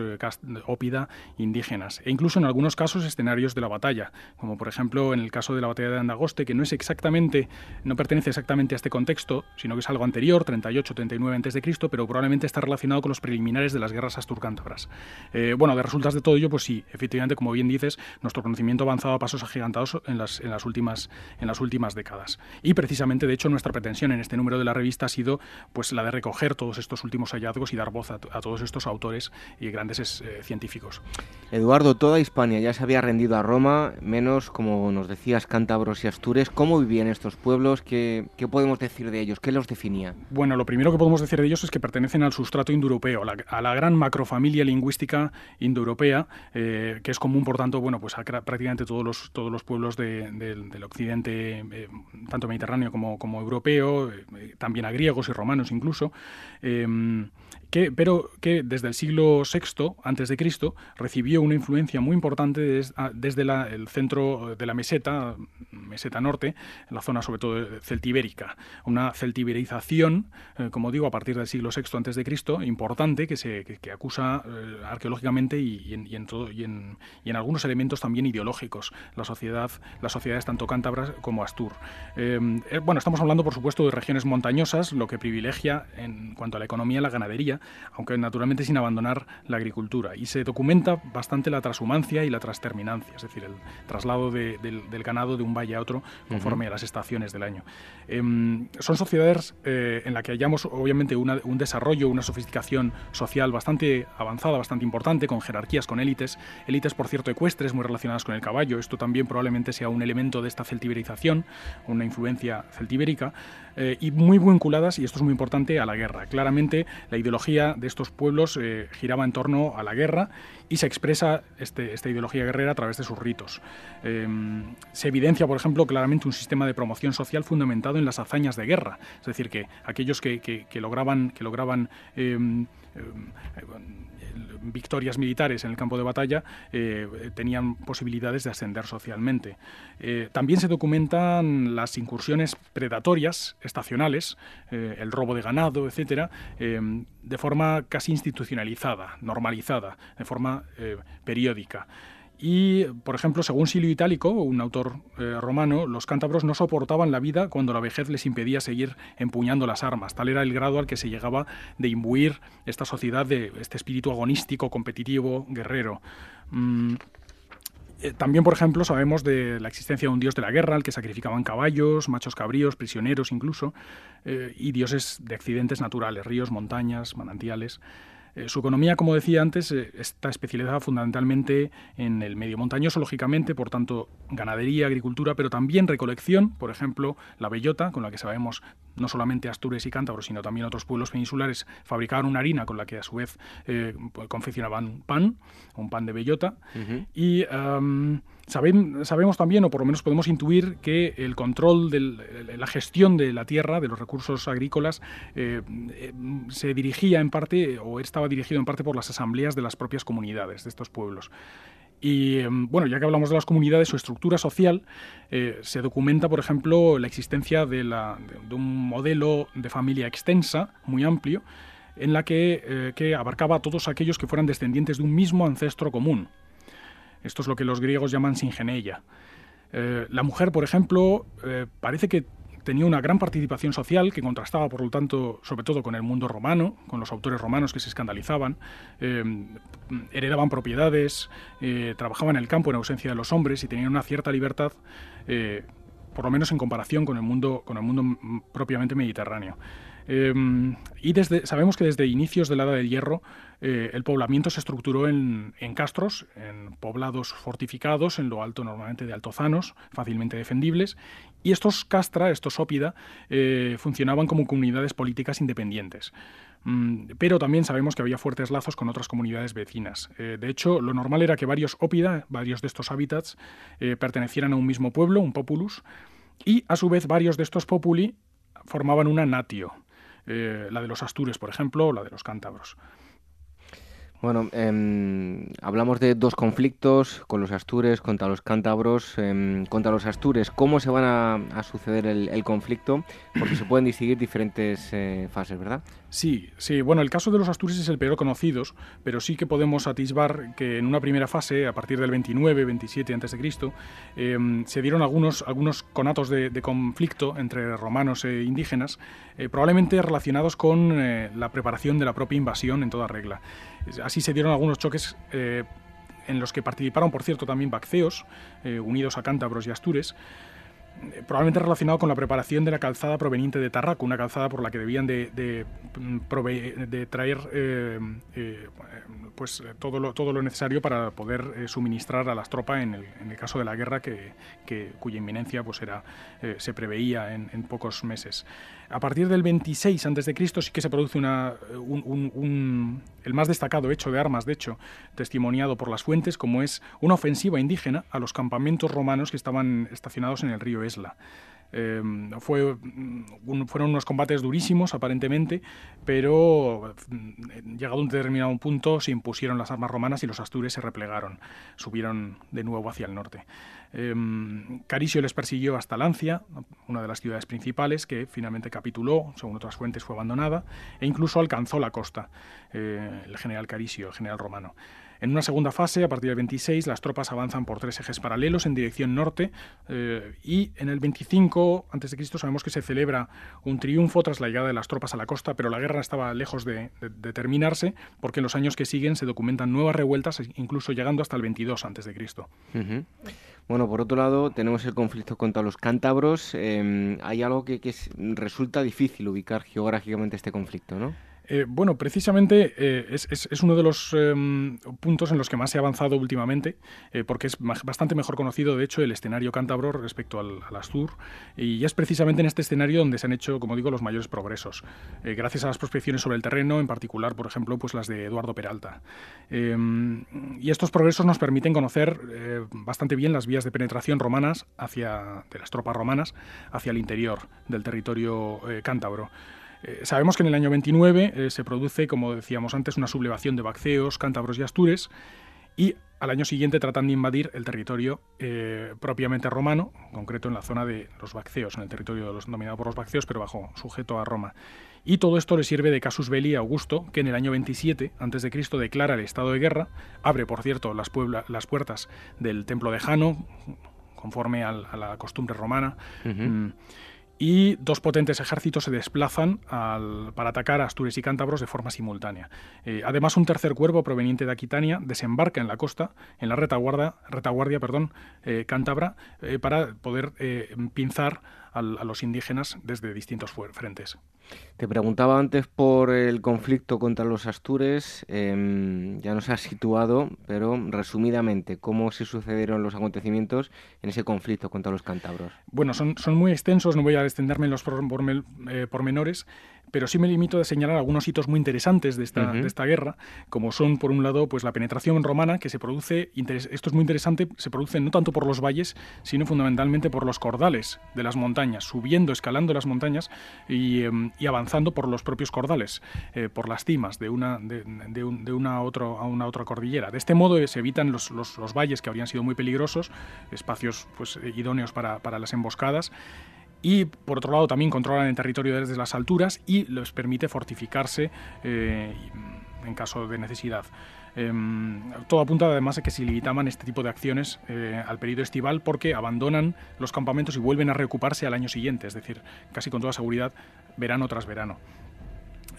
ópida, indígenas, e incluso en algunos casos escenarios de la batalla, como por ejemplo en el caso de la batalla de Andagoste, que no es exactamente, no pertenece exactamente a este contexto, sino que es algo anterior, 38-39 a.C., pero probablemente está relacionado con los preliminares de las guerras asturcántabras. Eh, bueno, de resultas de todo ello, pues sí, efectivamente, como bien dices, nuestro conocimiento ha avanzado a pasos agigantados en las, en las, últimas, en las últimas décadas. Y precisamente, de hecho, nuestra pretensión en este número de la revista ha sido pues, la de recoger todos estos últimos hallazgos y dar voz a, todos estos autores y grandes eh, científicos. Eduardo, toda Hispania ya se había rendido a Roma, menos, como nos decías, cántabros y astures. ¿Cómo vivían estos pueblos? ¿Qué, qué podemos decir de ellos? ¿Qué los definía? Bueno, lo primero que podemos decir de ellos es que pertenecen al sustrato indoeuropeo, a la gran macrofamilia lingüística indoeuropea, eh, que es común, por tanto, bueno, pues a prácticamente todos los, todos los pueblos del occidente, eh, tanto mediterráneo como, europeo, eh, también a griegos y romanos incluso que, pero que desde el siglo VI antes de Cristo recibió una influencia muy importante desde el centro de la meseta, meseta norte, la zona sobre todo celtibérica, una celtiberización, eh, como digo, a partir del siglo VI Cristo, importante que se que, acusa eh, arqueológicamente y, y en, y en, algunos elementos también ideológicos la sociedad, las sociedades tanto cántabras como astur. Eh, bueno, estamos hablando por supuesto de regiones montañosas, lo que privilegia en cuanto a la economía la ganadería aunque naturalmente sin abandonar la agricultura. Y se documenta bastante la transhumancia y la transterminancia, es decir, el traslado del, ganado de un valle a otro conforme a las estaciones del año. Em, son sociedades eh, en las que hallamos obviamente un desarrollo, una sofisticación social bastante avanzada, bastante importante, con jerarquías, con élites, élites por cierto ecuestres muy relacionadas con el caballo. Esto también probablemente sea un elemento de esta celtiberización, una influencia celtibérica, eh, y muy vinculadas, y esto es muy importante, a la guerra. Claramente la ideología de estos pueblos eh, giraba en torno a la guerra y se expresa este, esta ideología guerrera a través de sus ritos. Em, se evidencia, por ejemplo, claramente un sistema de promoción social fundamentado en las hazañas de guerra, es decir, que aquellos que, lograban, que lograban em, em, victorias militares en el campo de batalla eh, tenían posibilidades de ascender socialmente. Eh, también se documentan las incursiones predatorias estacionales, eh, el robo de ganado, etcétera, de forma casi institucionalizada, normalizada, de forma periódica. Y, por ejemplo, según Silio Itálico, un autor eh, romano, los cántabros no soportaban la vida cuando la vejez les impedía seguir empuñando las armas. Tal era el grado al que se llegaba de imbuir esta sociedad de este espíritu agonístico, competitivo, guerrero. Mm, eh, también, por ejemplo, sabemos de la existencia de un dios de la guerra al que sacrificaban caballos, machos cabríos, prisioneros incluso, eh, y dioses de accidentes naturales, ríos, montañas, manantiales. Eh, su economía, como decía antes, eh, está especializada fundamentalmente en el medio montañoso, lógicamente, por tanto, ganadería, agricultura, pero también recolección, por ejemplo, la bellota, con la que sabemos no solamente Astures y Cántabros, sino también otros pueblos peninsulares fabricaban una harina con la que a su vez eh, confeccionaban pan, un pan de bellota, y sabemos también, o por lo menos podemos intuir, que el control de la gestión de la tierra, de los recursos agrícolas, eh, eh, se dirigía en parte, o estaba dirigido en parte por las asambleas de las propias comunidades de estos pueblos. Y em, bueno, ya que hablamos de las comunidades, su estructura social eh, se documenta, por ejemplo, la existencia de, un modelo de familia extensa, muy amplio, en la que, que abarcaba a todos aquellos que fueran descendientes de un mismo ancestro común. Esto es lo que los griegos llaman singeneia. Eh, la mujer, por ejemplo, eh, parece que tenía una gran participación social que contrastaba, por lo tanto, sobre todo con el mundo romano, con los autores romanos que se escandalizaban, eh, heredaban propiedades, trabajaban en el campo en ausencia de los hombres y tenían una cierta libertad, por lo menos en comparación con el mundo, con el mundo propiamente mediterráneo. Em, y sabemos que desde inicios de la Edad del Hierro eh, el poblamiento se estructuró en, castros, en poblados fortificados, en lo alto normalmente de altozanos, fácilmente defendibles, y estos castra, estos ópida, eh, funcionaban como comunidades políticas independientes. Mm, pero también sabemos que había fuertes lazos con otras comunidades vecinas. Eh, de hecho, lo normal era que varios ópida, varios de estos hábitats, pertenecieran a un mismo pueblo, un populus, y a su vez varios de estos populi formaban una natio, eh, la de los astures, por ejemplo, o la de los cántabros. Bueno, em, hablamos de dos conflictos con los astures contra los cántabros. Em, contra los astures, ¿cómo se van a, suceder el, conflicto? Porque se pueden distinguir diferentes eh, fases, ¿verdad? Sí, sí. Bueno, el caso de los astures es el peor conocido, pero sí que podemos atisbar que en una primera fase, a partir del 29, 27 a.C., se dieron algunos, algunos conatos de, conflicto entre romanos e indígenas, eh, probablemente relacionados con eh, la preparación de la propia invasión en toda regla. Así se dieron algunos choques eh, en los que participaron, por cierto, también bacceos, unidos a cántabros y astures, probablemente relacionado con la preparación de la calzada proveniente de Tarraco, una calzada por la que debían de, de, de traer eh, eh, pues todo lo, todo lo necesario para poder eh, suministrar a las tropas en el, caso de la guerra que, cuya inminencia pues era, se preveía en, pocos meses. A partir del 26 a.C. sí que se produce un, el más destacado hecho de armas, de hecho, testimoniado por las fuentes, como es una ofensiva indígena a los campamentos romanos que estaban estacionados en el río Esla. Fue, mm, fueron unos combates durísimos, aparentemente, pero mm, llegado a un determinado punto se impusieron las armas romanas y los astures se replegaron, subieron de nuevo hacia el norte. Eh, Carisio les persiguió hasta Lancia, una de las ciudades principales, que finalmente capituló, según otras fuentes fue abandonada, e incluso alcanzó la costa, eh, el general Carisio, el general romano. En una segunda fase, a partir del 26, las tropas avanzan por tres ejes paralelos en dirección norte eh, y en el 25 a.C. sabemos que se celebra un triunfo tras la llegada de las tropas a la costa, pero la guerra estaba lejos de, terminarse porque en los años que siguen se documentan nuevas revueltas, incluso llegando hasta el 22 a.C. Bueno, por otro lado, tenemos el conflicto contra los cántabros. Em, hay algo que resulta difícil ubicar geográficamente este conflicto, ¿no? Eh, bueno, precisamente eh, es, uno de los em, puntos en los que más se ha avanzado últimamente, eh, porque es bastante mejor conocido, de hecho, el escenario cántabro respecto al, Astur, y es precisamente en este escenario donde se han hecho, como digo, los mayores progresos, gracias a las prospecciones sobre el terreno, en particular, por ejemplo, pues las de Eduardo Peralta. Em, y estos progresos nos permiten conocer bastante bien las vías de penetración romanas hacia, de las tropas romanas hacia el interior del territorio cántabro. Eh, sabemos que en el año 29 eh, se produce, como decíamos antes, una sublevación de Bacceos, cántabros y astures, y al año siguiente tratan de invadir el territorio eh, propiamente romano, en concreto en la zona de los Bacceos, en el territorio de los, dominado por los Bacceos, pero bajo sujeto a Roma. Y todo esto le sirve de casus belli a Augusto, que en el año 27 a.C. declara el estado de guerra, abre, por cierto, las, las puertas del templo de Jano, conforme a la costumbre romana y dos potentes ejércitos se desplazan para atacar a Asturias y Cántabros de forma simultánea. Eh, además, un tercer cuerpo proveniente de Aquitania desembarca en la costa, en la retaguardia, retaguardia perdón, eh, cántabra, eh, para poder pinzar a los indígenas desde distintos frentes. Te preguntaba antes por el conflicto contra los astures, em, ya nos has situado, pero resumidamente, ¿cómo se sucedieron los acontecimientos en ese conflicto contra los cántabros? Bueno, son, son muy extensos, no voy a extenderme en los pormenores, pero sí me limito a señalar algunos hitos muy interesantes de esta, de esta guerra, como son, por un lado, pues la penetración romana, que se produce, esto es muy interesante, se produce no tanto por los valles, sino fundamentalmente por los cordales de las montañas, subiendo, escalando las montañas y, em, avanzando por los propios cordales, eh, por las cimas de una, de, de, una a, otro, a una otra cordillera. De este modo se evitan los, los, los, valles que habrían sido muy peligrosos, espacios pues, idóneos para, para las emboscadas, y por otro lado también controlan el territorio desde las alturas y les permite fortificarse eh, en caso de necesidad. Em, todo apunta además a que se limitaban este tipo de acciones eh, al periodo estival porque abandonan los campamentos y vuelven a reocuparse al año siguiente, es decir, casi con toda seguridad verano tras verano.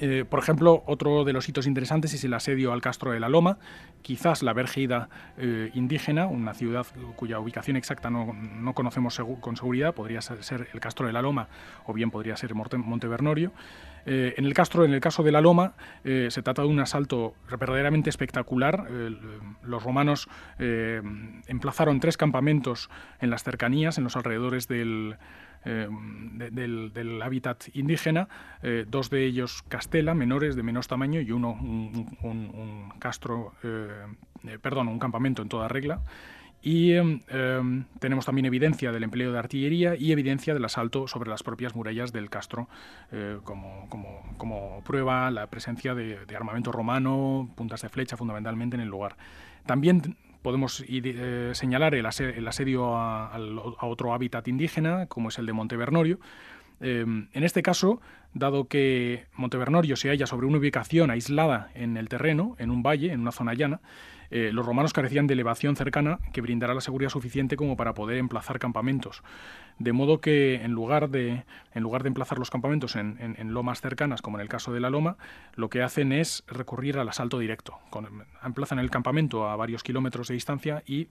Eh, por ejemplo, otro de los hitos interesantes es el asedio al Castro de la Loma, quizás la Vergida eh, indígena, una ciudad cuya ubicación exacta no, conocemos con seguridad, podría ser, el Castro de la Loma o bien podría ser Montevernorio. Eh, en el Castro, en el caso de la Loma, se trata de un asalto verdaderamente espectacular. los romanos emplazaron tres campamentos en las cercanías, en los alrededores del, eh, hábitat indígena, eh, dos de ellos castela, menores de menos tamaño, y uno un, castro, eh, perdón, un campamento en toda regla. Y tenemos también evidencia del empleo de artillería y evidencia del asalto sobre las propias murallas del castro, como, como, como, prueba la presencia de, armamento romano, puntas de flecha fundamentalmente en el lugar. También podemos eh, señalar el, asedio a, otro hábitat indígena, como es el de Montevernorio. Eh, en este caso, dado que Montevernorio se halla sobre una ubicación aislada en el terreno, en un valle, en una zona llana, eh, los romanos carecían de elevación cercana que brindará la seguridad suficiente como para poder emplazar campamentos. De modo que en lugar de, en lugar de emplazar los campamentos en, lomas cercanas, como en el caso de la loma, lo que hacen es recurrir al asalto directo. emplazan el campamento a varios kilómetros de distancia y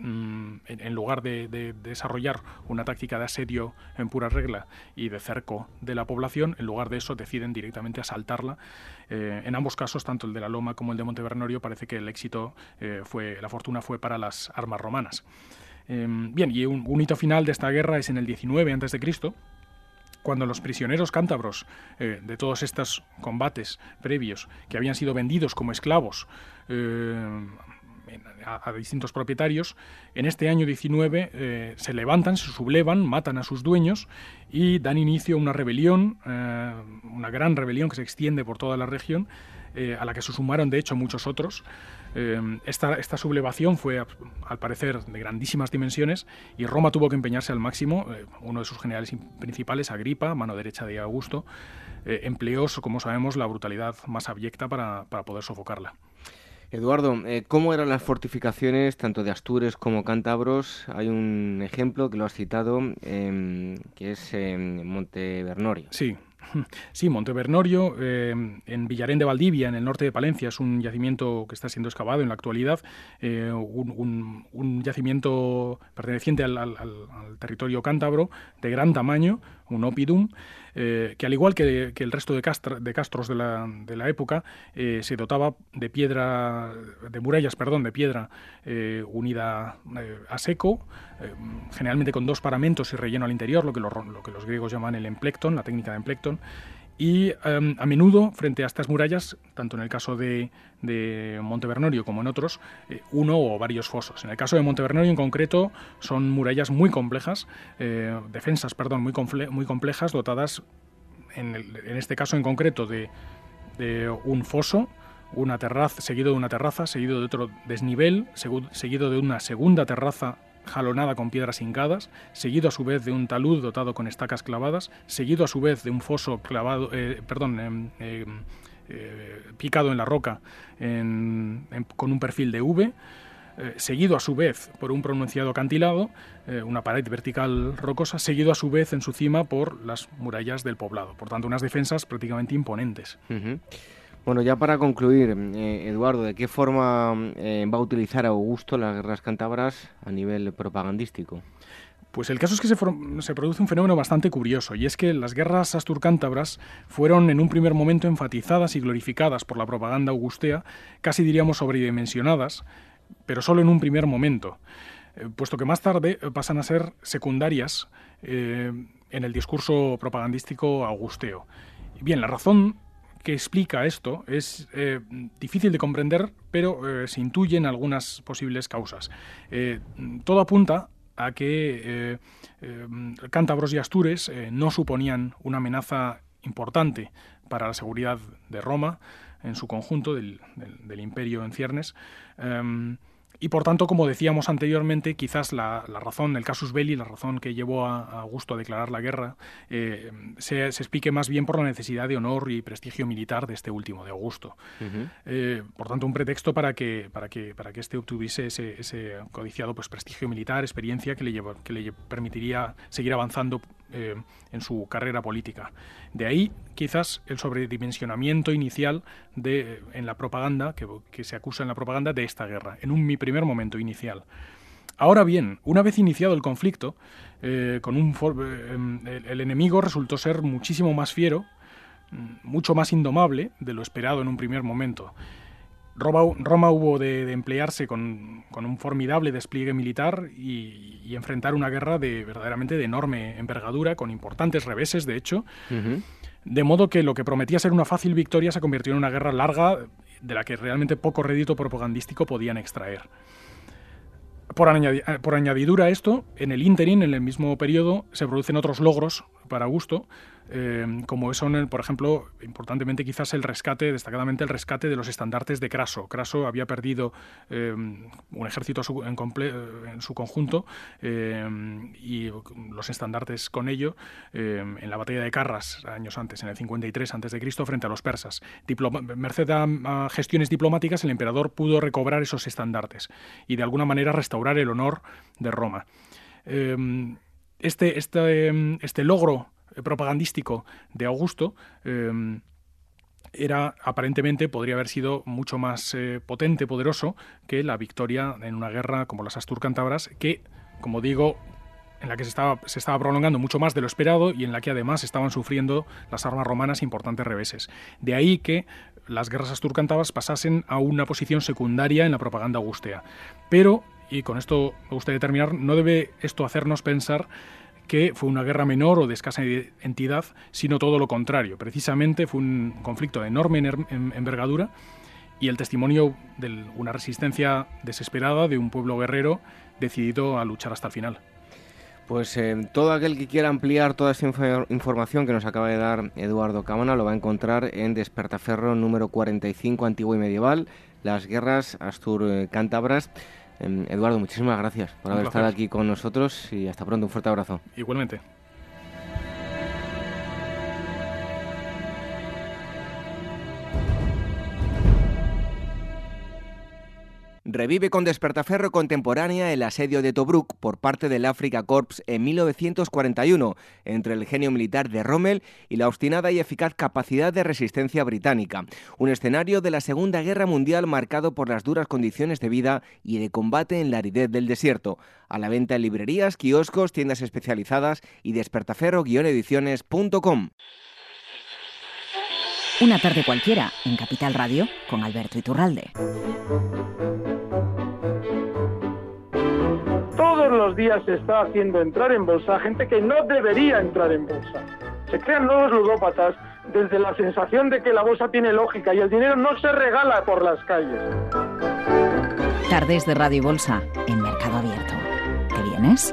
Mm, en lugar de, desarrollar una táctica de asedio en pura regla y de cerco de la población, en lugar de eso deciden directamente asaltarla. Eh, en ambos casos, tanto el de la Loma como el de Montevernorio, parece que el éxito eh, fue, la fortuna fue para las armas romanas. Em, bien, y un, hito final de esta guerra es en el 19 a.C., cuando los prisioneros cántabros eh, de todos estos combates previos, que habían sido vendidos como esclavos a, distintos propietarios, en este año 19 eh, se levantan, se sublevan, matan a sus dueños y dan inicio a una rebelión, eh, una gran rebelión que se extiende por toda la región, eh, a la que se sumaron de hecho muchos otros. Esta, esta, sublevación fue, al parecer, de grandísimas dimensiones y Roma tuvo que empeñarse al máximo. uno de sus generales principales, Agripa, mano derecha de Augusto, empleó, como sabemos, la brutalidad más abyecta para poder sofocarla. Eduardo, eh, ¿cómo eran las fortificaciones tanto de Astures como cántabros? Hay un ejemplo que lo has citado, em, que es em, Montevernorio. Sí, Sí, Montevernorio, eh, en Villarén de Valdivia, en el norte de Palencia, es un yacimiento que está siendo excavado en la actualidad, eh, un, yacimiento perteneciente al, territorio cántabro, de gran tamaño, un oppidum, eh, que al igual que, el resto de, castros de la, época, eh, se dotaba de piedra, de murallas, perdón, de piedra eh, unida a seco, generalmente con dos paramentos y relleno al interior, lo que, lo, lo que los griegos llaman el emplecton, la técnica de emplecton, y em, a menudo, frente a estas murallas, tanto en el caso de, de Montevernorio como en otros, eh, uno o varios fosos. En el caso de Montevernorio en concreto, son murallas muy complejas, eh, defensas, perdón, muy, muy complejas, dotadas, en, en, este caso en concreto, de, de un foso, una terraza, seguido de una terraza, seguido de otro desnivel, seguido de una segunda terraza jalonada con piedras hincadas, seguido a su vez de un talud dotado con estacas clavadas, seguido a su vez de un foso clavado, eh, perdón, em, em, eh, picado en la roca con un perfil de V, eh, seguido a su vez por un pronunciado acantilado, una pared vertical rocosa, seguido a su vez en su cima por las murallas del poblado. Por tanto, unas defensas prácticamente imponentes. Bueno, ya para concluir, eh, Eduardo, ¿de qué forma eh, va a utilizar Augusto las guerras cántabras a nivel propagandístico? Pues el caso es que se, se, produce un fenómeno bastante curioso, y es que las guerras asturcántabras fueron en un primer momento enfatizadas y glorificadas por la propaganda augustea, casi diríamos sobredimensionadas, pero solo en un primer momento, eh, puesto que más tarde pasan a ser secundarias en el discurso propagandístico augusteo. Bien, la razón que explica esto es eh, difícil de comprender, pero eh, se intuyen algunas posibles causas. Eh, todo apunta a que cántabros y astures no suponían una amenaza importante para la seguridad de Roma en su conjunto, del, imperio en ciernes. Y por tanto, como decíamos anteriormente, quizás la, razón, el casus belli, la razón que llevó a, Augusto a declarar la guerra, eh, se, explique más bien por la necesidad de honor y prestigio militar de este último, de Augusto. Eh, por tanto, un pretexto para que, para que, para que este obtuviese ese, codiciado pues, prestigio militar, experiencia que le, que le permitiría seguir avanzando eh, en su carrera política. De ahí, quizás, el sobredimensionamiento inicial de, en la propaganda, que, se acusa en la propaganda de esta guerra, en un mi primer momento inicial. Ahora bien, una vez iniciado el conflicto, eh, con un eh, el, enemigo resultó ser muchísimo más fiero, mm, mucho más indomable de lo esperado en un primer momento. Roma, hubo de, emplearse con, un formidable despliegue militar y, enfrentar una guerra de verdaderamente de enorme envergadura, con importantes reveses, de hecho, de modo que lo que prometía ser una fácil victoria se convirtió en una guerra larga de la que realmente poco rédito propagandístico podían extraer. Por, por añadidura a esto, en el ínterin, en el mismo periodo, se producen otros logros para Augusto, eh, como son, por ejemplo, importantemente quizás el rescate, destacadamente el rescate de los estandartes de Craso. Craso había perdido eh, un ejército en, su conjunto eh, y los estandartes con ello en la batalla de Carras años antes, en el 53 a.C., frente a los persas. merced a, gestiones diplomáticas, el emperador pudo recobrar esos estandartes y de alguna manera restaurar el honor de Roma. Este, este, este logro propagandístico de Augusto em, era aparentemente podría haber sido mucho más eh, potente, poderoso que la victoria en una guerra como las Astur-Cántabras, que, como digo, en la que se estaba, se estaba prolongando mucho más de lo esperado y en la que además estaban sufriendo las armas romanas importantes reveses. De ahí que las guerras asturcántabras pasasen a una posición secundaria en la propaganda augustea. Pero, y con esto me gustaría terminar, no debe esto hacernos pensar que fue una guerra menor o de escasa entidad, sino todo lo contrario. Precisamente fue un conflicto de enorme envergadura y el testimonio de una resistencia desesperada de un pueblo guerrero decidido a luchar hasta el final. Pues eh, todo aquel que quiera ampliar toda esta información que nos acaba de dar Eduardo Cámara lo va a encontrar en Despertaferro número 45 Antiguo y Medieval, las guerras Astur-Cántabras. Em, Eduardo, muchísimas gracias por haber estado aquí con nosotros y hasta pronto. Un fuerte abrazo. Igualmente. Revive con despertaferro contemporánea el asedio de Tobruk por parte del Africa Corps en 1941 entre el genio militar de Rommel y la obstinada y eficaz capacidad de resistencia británica. Un escenario de la Segunda Guerra Mundial marcado por las duras condiciones de vida y de combate en la aridez del desierto. A la venta en librerías, kioscos, tiendas especializadas y despertaferro-ediciones.com. Una tarde cualquiera en Capital Radio con Alberto Iturralde. Todos los días se está haciendo entrar en bolsa gente que no debería entrar en bolsa. Se crean nuevos ludópatas desde la sensación de que la bolsa tiene lógica y el dinero no se regala por las calles. Tardes de Radio y Bolsa en Mercado Abierto. ¿Te vienes?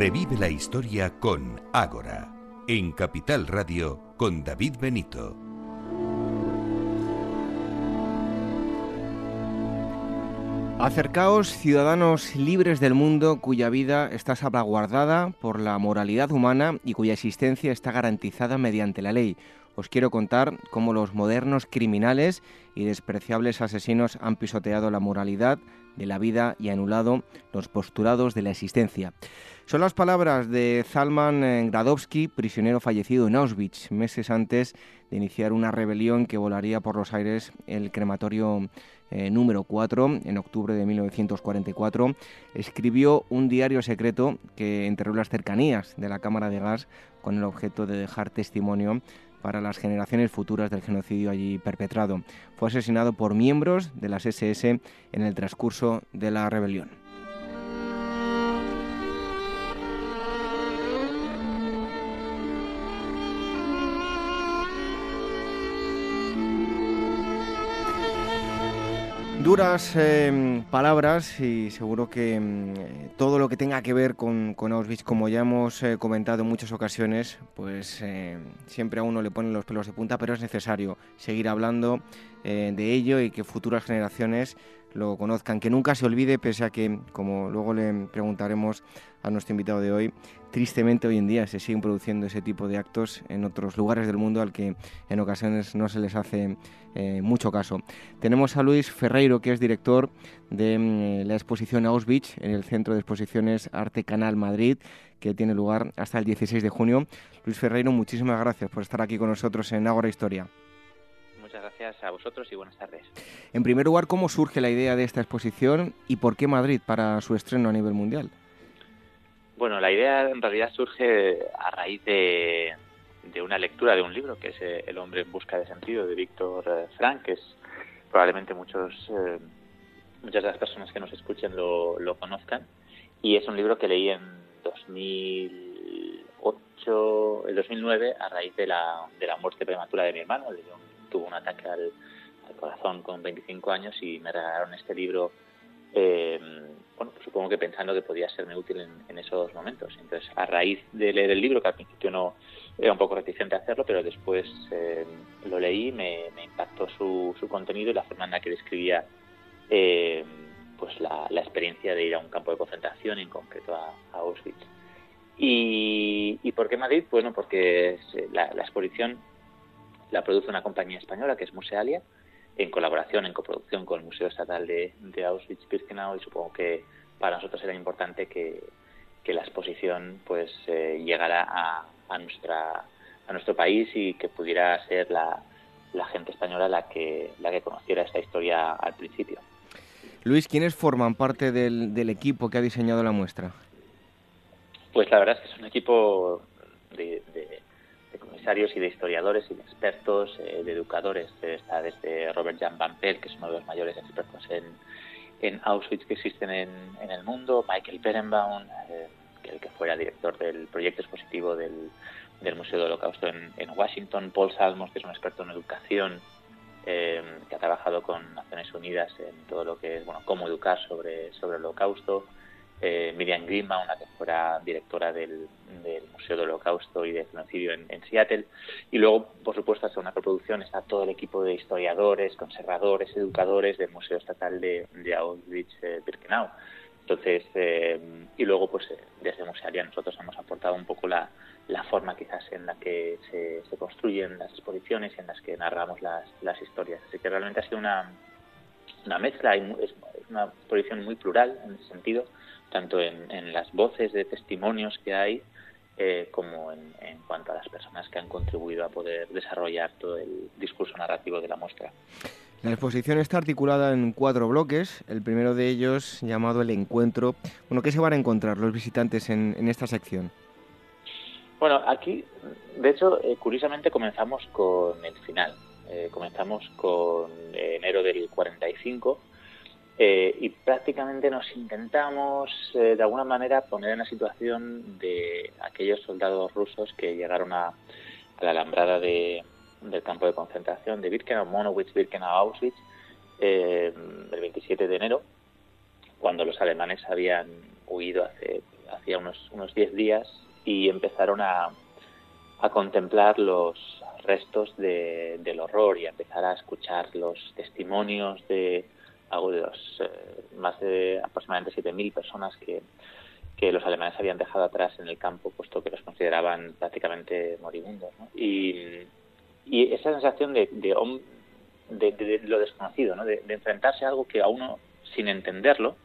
Revive la historia con Ágora, en Capital Radio con David Benito. Acercaos, ciudadanos libres del mundo cuya vida está salvaguardada por la moralidad humana y cuya existencia está garantizada mediante la ley. Os quiero contar cómo los modernos criminales y despreciables asesinos han pisoteado la moralidad de la vida y anulado los postulados de la existencia. Son las palabras de Zalman eh, Gradowski, prisionero fallecido en Auschwitz, meses antes de iniciar una rebelión que volaría por los aires el crematorio eh, número 4 en octubre de 1944. Escribió un diario secreto que enterró las cercanías de la cámara de gas con el objeto de dejar testimonio para las generaciones futuras del genocidio allí perpetrado. Fue asesinado por miembros de las SS en el transcurso de la rebelión. Duras em, palabras y seguro que em, todo lo que tenga que ver con, Auschwitz, como ya hemos eh, comentado en muchas ocasiones, pues em, siempre a uno le ponen los pelos de punta, pero es necesario seguir hablando eh, de ello y que futuras generaciones lo conozcan, que nunca se olvide, pese a que, como luego le preguntaremos a nuestro invitado de hoy, tristemente hoy en día se siguen produciendo ese tipo de actos en otros lugares del mundo al que en ocasiones no se les hace eh, mucho caso. Tenemos a Luis Ferreiro, que es director de mm, la exposición Auschwitz en el Centro de Exposiciones Arte Canal Madrid, que tiene lugar hasta el 16 de junio. Luis Ferreiro, muchísimas gracias por estar aquí con nosotros en Ágora Historia. Muchas gracias a vosotros y buenas tardes. En primer lugar, ¿cómo surge la idea de esta exposición y por qué Madrid para su estreno a nivel mundial? Bueno, la idea en realidad surge a raíz de, una lectura de un libro que es eh, El hombre en busca de sentido de Víctor eh, Frank, que es probablemente muchos eh, muchas de las personas que nos escuchen lo, conozcan y es un libro que leí en 2008, el 2009 a raíz de la, de la muerte prematura de mi hermano, tuvo un ataque al, corazón con 25 años y me regalaron este libro eh, bueno, pues supongo que pensando que podía serme útil en, esos momentos. Entonces, a raíz de leer el libro, que al principio no era un poco reticente a hacerlo, pero después eh, lo leí, me, impactó su, contenido y la forma en la que describía eh, pues la, experiencia de ir a un campo de concentración, en concreto a, Auschwitz. Y, por qué Madrid? Bueno, porque la, la exposición la produce una compañía española que es Musealia, en colaboración, en coproducción con el Museo Estatal de, Auschwitz-Birkenau y supongo que para nosotros era importante que, la exposición pues eh, llegara a, nuestra a nuestro país y que pudiera ser la, gente española la que la que conociera esta historia al principio. Luis, ¿quiénes forman parte del, del equipo que ha diseñado la muestra? Pues la verdad es que es un equipo de, y de historiadores y de expertos, eh, de educadores. Está desde Robert Jan Van Pelt, que es uno de los mayores expertos en, en Auschwitz que existen en, el mundo, Michael Berenbaum, eh, que el que fuera director del proyecto expositivo del, Museo del Holocausto en, en, Washington, Paul Salmos, que es un experto en educación, eh, que ha trabajado con Naciones Unidas en todo lo que es, bueno, cómo educar sobre, sobre el Holocausto, eh, Miriam Greenbaum, una que fuera directora del, Museo del Holocausto y de Genocidio en, Seattle. Y luego, por supuesto, hasta una coproducción está todo el equipo de historiadores, conservadores, educadores del Museo Estatal de, Auschwitz-Birkenau. Entonces, eh, y luego, pues desde Musearia nosotros hemos aportado un poco la, forma quizás en la que se, construyen las exposiciones y en las que narramos las, las historias. Así que realmente ha sido una, una mezcla, y es una exposición muy plural en ese sentido, tanto en, las voces de testimonios que hay eh, como en, cuanto a las personas que han contribuido a poder desarrollar todo el discurso narrativo de la muestra. La exposición está articulada en cuatro bloques, el primero de ellos llamado El Encuentro. Bueno, ¿qué se van a encontrar los visitantes en, esta sección? Bueno, aquí, de hecho, eh, curiosamente comenzamos con el final. Eh, comenzamos con enero del 45 eh, y prácticamente nos intentamos eh, de alguna manera poner en la situación de aquellos soldados rusos que llegaron a, la alambrada del campo de concentración de Birkenau, Monowitz, Birkenau, Auschwitz, eh, el 27 de enero, cuando los alemanes habían huido hace unos, unos 10 días y empezaron a, a contemplar los restos del horror y a empezar a escuchar los testimonios de algo de los eh, más de aproximadamente 7.000 personas que, que los alemanes habían dejado atrás en el campo, puesto que los consideraban prácticamente moribundos. Y, y, esa sensación de, de, lo desconocido, ¿no? de, enfrentarse a algo que a uno, sin entenderlo,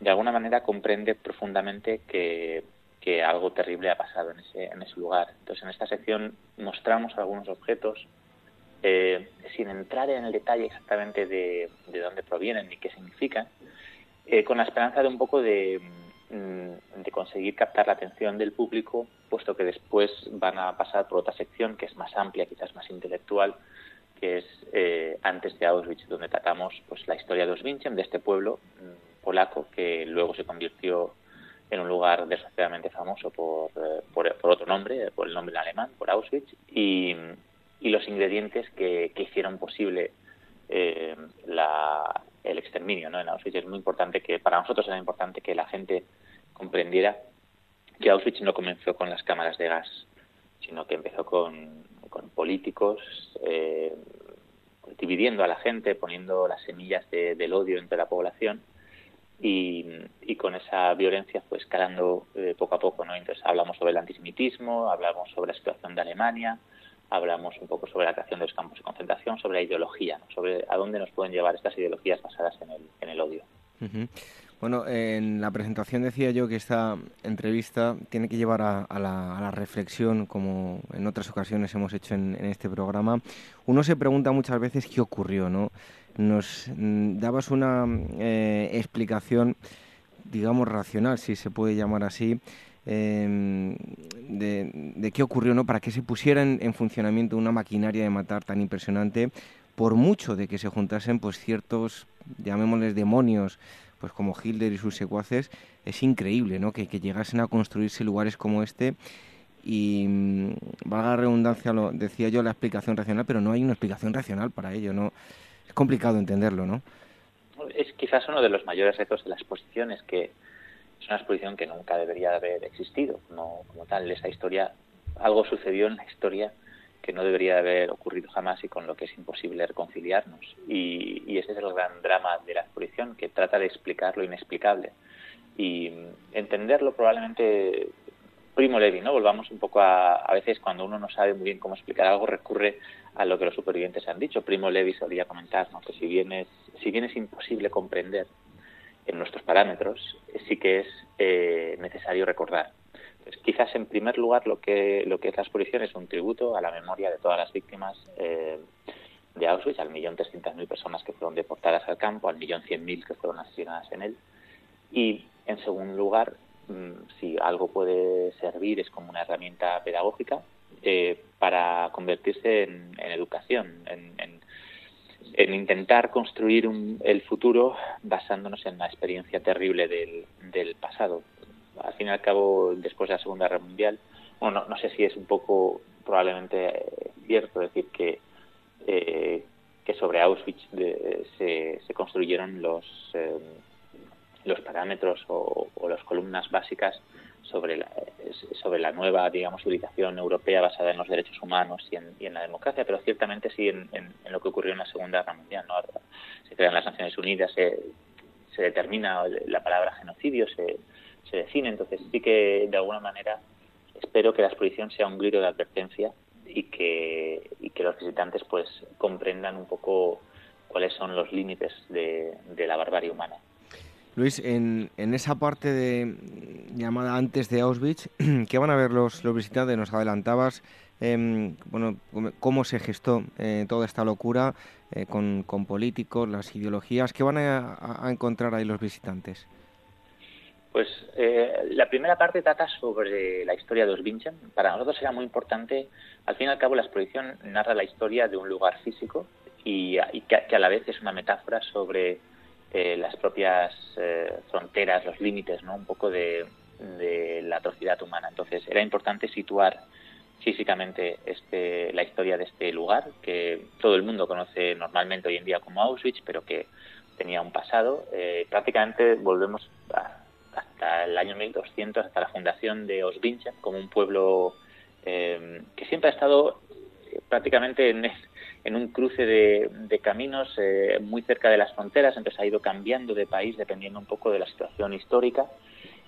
de alguna manera comprende profundamente que, que algo terrible ha pasado en ese, en ese lugar. Entonces, en esta sección mostramos algunos objetos eh, sin entrar en el detalle exactamente de, dónde provienen ni qué significan, eh, con la esperanza de un poco de, mm, de, conseguir captar la atención del público, puesto que después van a pasar por otra sección que es más amplia, quizás más intelectual, que es eh, antes de Auschwitz, donde tratamos pues la historia de Auschwitz, de este pueblo mm, polaco que luego se convirtió en un lugar desgraciadamente famoso por, por, por, otro nombre, por el nombre alemán, por Auschwitz, y, y los ingredientes que, hicieron posible eh, el exterminio ¿no? en Auschwitz. Es muy importante que, para nosotros era importante que la gente comprendiera que Auschwitz no comenzó con las cámaras de gas, sino que empezó con, políticos eh, dividiendo a la gente, poniendo las semillas del odio entre la población y, con esa violencia fue escalando eh, poco a poco. ¿no? Entonces hablamos sobre el antisemitismo, hablamos sobre la situación de Alemania, hablamos un poco sobre la creación de los campos de concentración, sobre la ideología, sobre a dónde nos pueden llevar estas ideologías basadas en el, en el odio. Bueno, en la presentación decía yo que esta entrevista tiene que llevar a, la, reflexión, como en otras ocasiones hemos hecho en, este programa. Uno se pregunta muchas veces qué ocurrió, ¿no? Nos mm, dabas una eh, explicación, digamos, racional, si se puede llamar así, Em, de, qué ocurrió, ¿no? Para que se pusiera en, funcionamiento una maquinaria de matar tan impresionante, por mucho de que se juntasen pues ciertos, llamémosles demonios, pues como Hitler y sus secuaces, es increíble, ¿no? Que, llegasen a construirse lugares como este y mm, valga la redundancia, lo decía yo, la explicación racional, pero no hay una explicación racional para ello, ¿no? Es complicado entenderlo, ¿no? Es quizás uno de los mayores retos de la exposición es que es una exposición que nunca debería haber existido como, como tal. Esa historia, algo sucedió en la historia que no debería haber ocurrido jamás y con lo que es imposible reconciliarnos. Y, ese es el gran drama de la exposición, que trata de explicar lo inexplicable. Y entenderlo probablemente Primo Levi, ¿no? Volvamos un poco a, a veces cuando uno no sabe muy bien cómo explicar algo, recurre a lo que los supervivientes han dicho. Primo Levi solía comentar, ¿no? Que si bien es, si bien es imposible comprender en nuestros parámetros, sí que es eh, necesario recordar. quizás en primer lugar lo que, lo que es la exposición es un tributo a la memoria de todas las víctimas eh, de Auschwitz, al millón trescientas mil personas que fueron deportadas al campo, al millón cien mil que fueron asesinadas en él. Y en segundo lugar, mm, si algo puede servir es como una herramienta pedagógica eh, para convertirse en, educación, en en intentar construir el futuro basándonos en la experiencia terrible del, pasado. Al fin y al cabo, después de la Segunda Guerra Mundial, bueno, no, sé si es un poco probablemente eh, cierto decir que, eh, que sobre Auschwitz se, se, construyeron los, eh, los parámetros o, o las columnas básicas sobre la, sobre la nueva, digamos, civilización europea basada en los derechos humanos y en, la democracia, pero ciertamente sí en, lo que ocurrió en la Segunda Guerra Mundial. ¿no? Se crean las Naciones Unidas, se, se determina la palabra genocidio, se, se define, entonces sí que de alguna manera espero que la exposición sea un grito de advertencia y que, y que los visitantes pues comprendan un poco cuáles son los límites de la barbarie humana. Luis, en, en, esa parte de llamada antes de Auschwitz, ¿qué van a ver los, los visitantes? Nos adelantabas, eh, bueno, cómo se gestó eh, toda esta locura eh, con, políticos, las ideologías. ¿Qué van a, a encontrar ahí los visitantes? Pues eh, la primera parte trata sobre la historia de Oswinchen. Para nosotros era muy importante, al fin y al cabo la exposición narra la historia de un lugar físico y, que, a la vez es una metáfora sobre eh, las propias eh, fronteras, los límites, ¿no? Un poco de, la atrocidad humana. Entonces era importante situar físicamente este, la historia de este lugar que todo el mundo conoce normalmente hoy en día como Auschwitz, pero que tenía un pasado. Eh, prácticamente volvemos hasta el año 1200, hasta la fundación de Oswinchen, como un pueblo eh, que siempre ha estado prácticamente en, en un cruce de, caminos eh, muy cerca de las fronteras, entonces ha ido cambiando de país dependiendo un poco de la situación histórica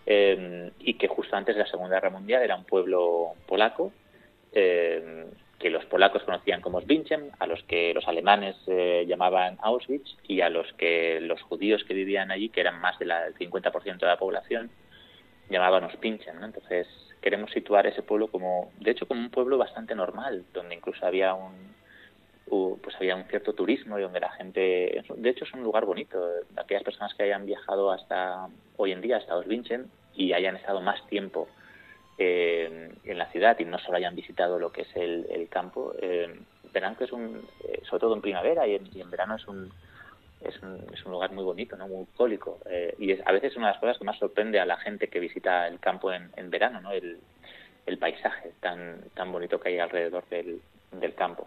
eh, y que justo antes de la Segunda Guerra Mundial era un pueblo polaco eh, que los polacos conocían como Svinchem, a los que los alemanes eh, llamaban Auschwitz y a los que los judíos que vivían allí, que eran más del 50% de la población, llamaban Ospinchen. ¿no? Entonces queremos situar ese pueblo como, de hecho, como un pueblo bastante normal, donde incluso había un, pues había un cierto turismo y donde la gente, de hecho es un lugar bonito, aquellas personas que hayan viajado hasta hoy en día hasta Oswinchen y hayan estado más tiempo eh, en la ciudad y no solo hayan visitado lo que es el, el campo, eh, verán que es un, eh, sobre todo en primavera y en, verano es un, es un, es un, lugar muy bonito, ¿no? muy bucólico. Eh, y es, a veces es una de las cosas que más sorprende a la gente que visita el campo en, en verano, ¿no? el, el paisaje tan, tan bonito que hay alrededor del, del campo.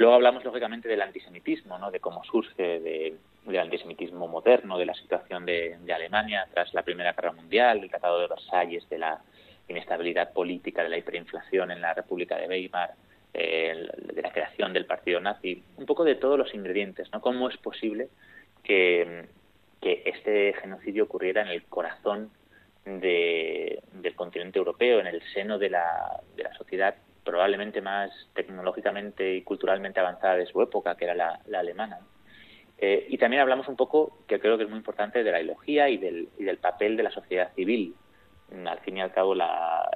Luego hablamos, lógicamente, del antisemitismo, ¿no? de cómo surge de, del antisemitismo moderno, de la situación de, de, Alemania tras la Primera Guerra Mundial, del Tratado de Versalles, de la inestabilidad política, de la hiperinflación en la República de Weimar, de la creación del partido nazi, un poco de todos los ingredientes, ¿no? ¿Cómo es posible que, este genocidio ocurriera en el corazón de, del continente europeo, en el seno de la, de la sociedad probablemente más tecnológicamente y culturalmente avanzada de su época, que era la, alemana. Eh, y también hablamos un poco, que creo que es muy importante, de la ideología y del, y del papel de la sociedad civil. Al fin y al cabo, la,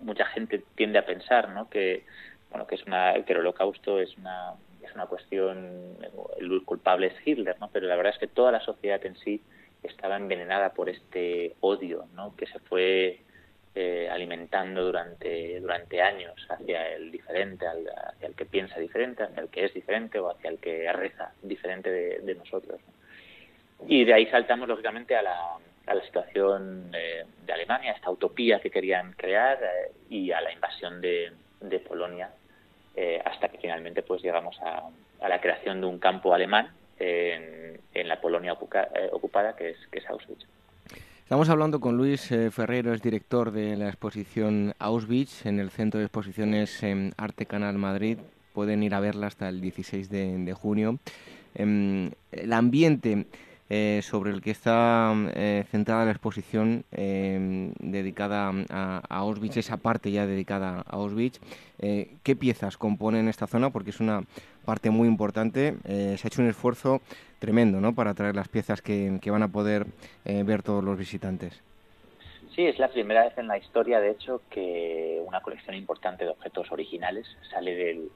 mucha gente tiende a pensar que, bueno, que, es una, que el holocausto es una, es una cuestión, el culpable es Hitler, ¿no? pero la verdad es que toda la sociedad en sí estaba envenenada por este odio ¿no? que se fue eh, alimentando durante, durante años hacia el diferente, hacia el que piensa diferente, hacia el que es diferente o hacia el que reza diferente de, de nosotros. ¿no? Y de ahí saltamos, lógicamente, a la, a la situación eh, de Alemania, esta utopía que querían crear eh, y a la invasión de, de Polonia, eh, hasta que finalmente pues llegamos a, a, la creación de un campo alemán en, en la Polonia ocupa, ocupada, que es, que es Auschwitz. Estamos hablando con Luis eh, Ferrero, es director de la exposición Auschwitz en el Centro de Exposiciones eh, Arte Canal Madrid. Pueden ir a verla hasta el 16 de, de junio. Eh, el ambiente eh, sobre el que está eh, centrada la exposición eh, dedicada a, Auschwitz, esa parte ya dedicada a Auschwitz. ¿Qué piezas componen esta zona? Porque es una parte muy importante. Se ha hecho un esfuerzo tremendo ¿no? para traer las piezas que, van a poder eh, ver todos los visitantes. Sí, es la primera vez en la historia, de hecho, que una colección importante de objetos originales sale del,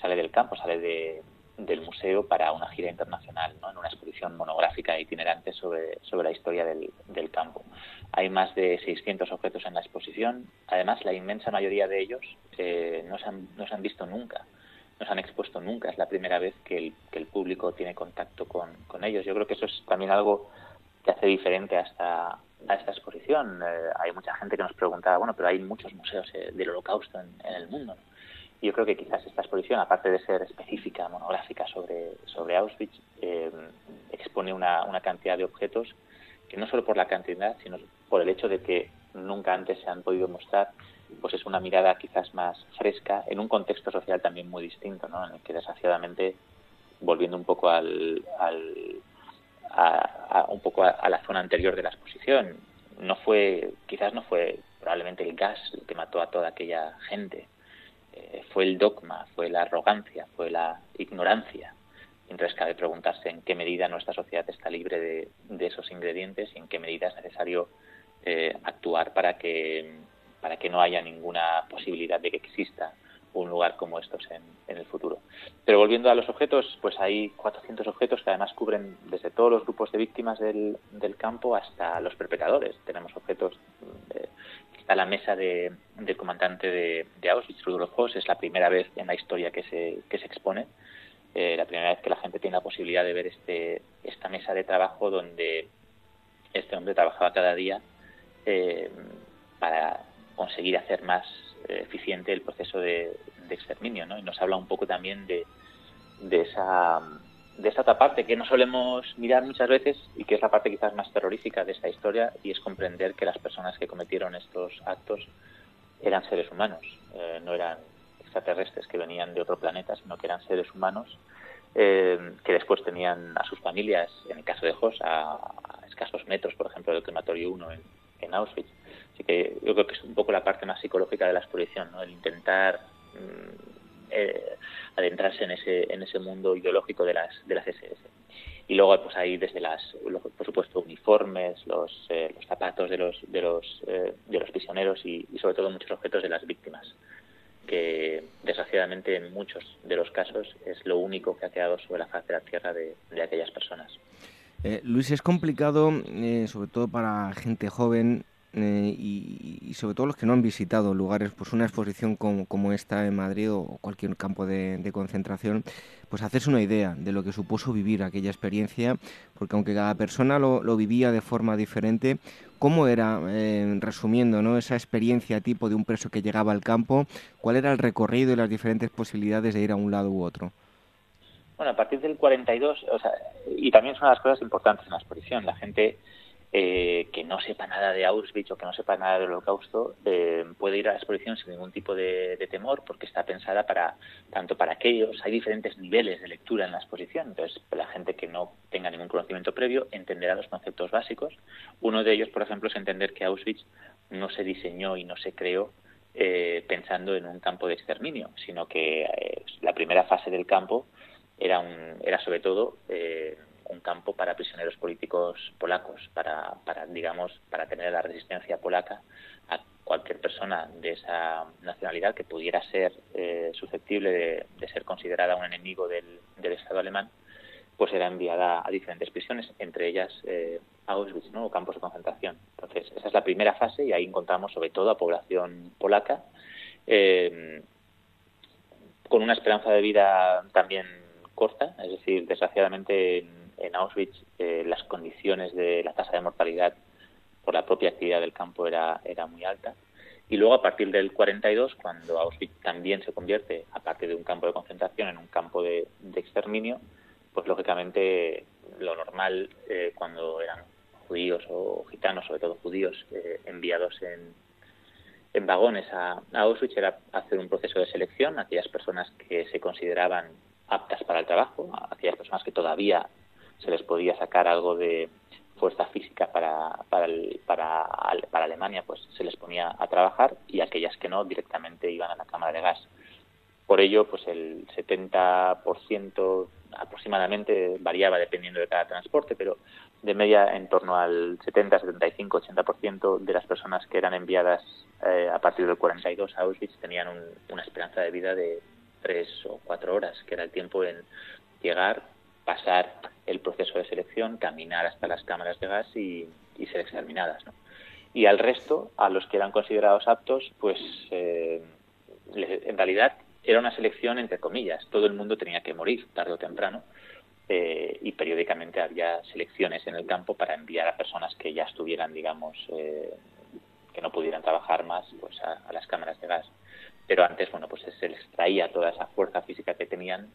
sale del campo, sale de, del museo para una gira internacional, ¿no? en una exposición monográfica itinerante sobre, sobre la historia del, del, campo. Hay más de 600 objetos en la exposición, además la inmensa mayoría de ellos eh, no, se han, no se han visto nunca. Nos han expuesto nunca. Es la primera vez que el, que el público tiene contacto con, con, ellos. Yo creo que eso es también algo que hace diferente a esta, a esta exposición. Eh, hay mucha gente que nos preguntaba, bueno, pero hay muchos museos eh, del holocausto en, el mundo. Y yo creo que quizás esta exposición, aparte de ser específica, monográfica sobre, sobre Auschwitz, eh, expone una, una cantidad de objetos que no solo por la cantidad, sino por el hecho de que nunca antes se han podido mostrar pues es una mirada quizás más fresca en un contexto social también muy distinto, ¿no? en el que desgraciadamente, volviendo un poco al, al a, un poco a, la zona anterior de la exposición, no fue, quizás no fue probablemente el gas el que mató a toda aquella gente, eh, fue el dogma, fue la arrogancia, fue la ignorancia. Entonces cabe preguntarse en qué medida nuestra sociedad está libre de, de esos ingredientes y en qué medida es necesario eh, actuar para que para que no haya ninguna posibilidad de que exista un lugar como estos en, el futuro. Pero volviendo a los objetos, pues hay 400 objetos que además cubren desde todos los grupos de víctimas del, campo hasta los perpetradores. Tenemos objetos, eh, está la mesa del comandante de, de Auschwitz, Rudolf Hoss, es la primera vez en la historia que se, que se expone, eh, la primera vez que la gente tiene la posibilidad de ver este, esta mesa de trabajo donde este hombre trabajaba cada día eh, para conseguir hacer más eh, eficiente el proceso de, exterminio, ¿no? Y nos habla un poco también de, esa de otra parte que no solemos mirar muchas veces y que es la parte quizás más terrorífica de esta historia y es comprender que las personas que cometieron estos actos eran seres humanos, eh, no eran extraterrestres que venían de otro planeta, sino que eran seres humanos eh, que después tenían a sus familias, en el caso de Hoss, a, escasos metros, por ejemplo, del crematorio 1 en, en Auschwitz. Así que yo creo que es un poco la parte más psicológica de la exposición, ¿no? el intentar mm, eh, adentrarse en ese, en ese mundo ideológico de las, de las SS. Y luego pues hay desde las, por supuesto, uniformes, los, eh, los zapatos de los, de los, eh, de los prisioneros y, sobre todo muchos objetos de las víctimas que desgraciadamente en muchos de los casos es lo único que ha quedado sobre la faz de la tierra de, de aquellas personas. Luis, es complicado, sobre todo para gente joven, eh, y, sobre todo los que no han visitado lugares, pues una exposición como, como esta en Madrid o cualquier campo de, concentración, pues hacerse una idea de lo que supuso vivir aquella experiencia, porque aunque cada persona lo, vivía de forma diferente, ¿cómo era, eh, resumiendo, ¿no? esa experiencia tipo de un preso que llegaba al campo? ¿Cuál era el recorrido y las diferentes posibilidades de ir a un lado u otro? Bueno, a partir del 42, o sea, y también son las cosas importantes en la exposición, la gente eh, que no sepa nada de Auschwitz o que no sepa nada del Holocausto eh, puede ir a la exposición sin ningún tipo de, temor porque está pensada para tanto para aquellos hay diferentes niveles de lectura en la exposición entonces la gente que no tenga ningún conocimiento previo entenderá los conceptos básicos. Uno de ellos por ejemplo es entender que Auschwitz no se diseñó y no se creó eh, pensando en un campo de exterminio sino que la primera fase del campo era un era sobre todo un campo para prisioneros políticos polacos, para, para, digamos, para tener la resistencia polaca a cualquier persona de esa nacionalidad que pudiera ser eh, susceptible de, ser considerada un enemigo del, Estado alemán, pues era enviada a diferentes prisiones, entre ellas eh, Auschwitz, ¿no? o campos de concentración. Entonces, esa es la primera fase y ahí encontramos sobre todo a población polaca, eh, con una esperanza de vida también corta, es decir, desgraciadamente en Auschwitz eh, las condiciones de la tasa de mortalidad por la propia actividad del campo era, era muy alta. Y luego a partir del 42, cuando Auschwitz también se convierte, a partir de un campo de concentración, en un campo de, exterminio, pues lógicamente lo normal eh, cuando eran judíos o gitanos, sobre todo judíos, eh, enviados en, en vagones a, a, Auschwitz era hacer un proceso de selección, aquellas personas que se consideraban aptas para el trabajo, aquellas personas que todavía se les podía sacar algo de fuerza física para, para, para, Alemania, pues se les ponía a trabajar y aquellas que no directamente iban a la cámara de gas. Por ello, pues el 70% aproximadamente variaba dependiendo de cada transporte, pero de media en torno al 70, 75, 80% de las personas que eran enviadas eh, a partir del 42 a Auschwitz tenían una esperanza de vida de tres o cuatro horas, que era el tiempo en llegar, pasar el proceso de selección, caminar hasta las cámaras de gas y, ser examinadas. Y al resto, a los que eran considerados aptos, pues eh, en realidad era una selección entre comillas, todo el mundo tenía que morir tarde o temprano eh, y periódicamente había selecciones en el campo para enviar a personas que ya estuvieran, digamos, eh, que no pudieran trabajar más, pues a, las cámaras de gas. Pero antes, bueno, pues se les traía toda esa fuerza física que tenían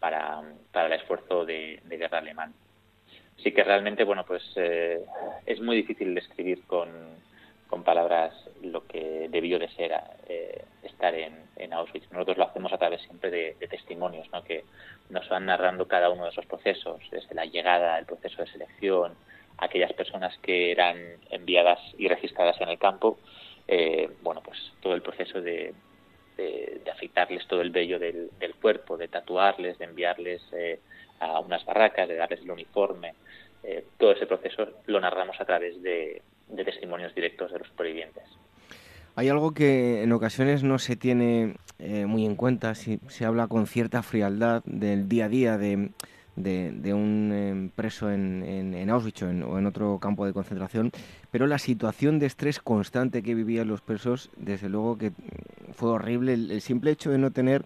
para, para el esfuerzo de, guerra alemán. Así que realmente, bueno, pues eh, es muy difícil describir con, con palabras lo que debió de ser eh, estar en, Auschwitz. Nosotros lo hacemos a través siempre de, testimonios, ¿no? que nos van narrando cada uno de esos procesos, desde la llegada, el proceso de selección, aquellas personas que eran enviadas y registradas en el campo, eh, bueno, pues todo el proceso de, de, afeitarles todo el vello del, cuerpo, de tatuarles, de enviarles eh, a unas barracas, de darles el uniforme. todo ese proceso lo narramos a través de, de testimonios directos de los supervivientes. Hay algo que en ocasiones no se tiene eh, muy en cuenta, si se habla con cierta frialdad del día a día de, de, un eh, preso en, en, Auschwitz o en, otro campo de concentración, pero la situación de estrés constante que vivían los presos, desde luego que fue horrible. el simple hecho de no tener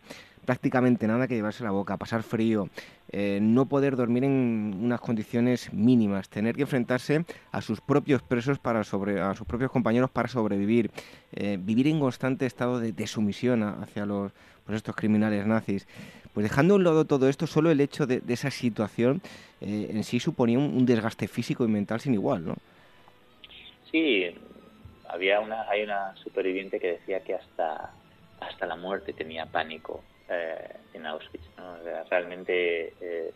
prácticamente nada que llevarse la boca, pasar frío, eh, no poder dormir en unas condiciones mínimas, tener que enfrentarse a sus propios presos para sobre, a sus propios compañeros para sobrevivir, eh, vivir en constante estado de, sumisión hacia los pues estos criminales nazis. Pues dejando a un lado todo esto, solo el hecho de, esa situación eh, en sí suponía un, desgaste físico y mental sin igual, ¿no? Sí, había una, hay una superviviente que decía que hasta, hasta la muerte tenía pánico eh, en Auschwitz. Realmente eh,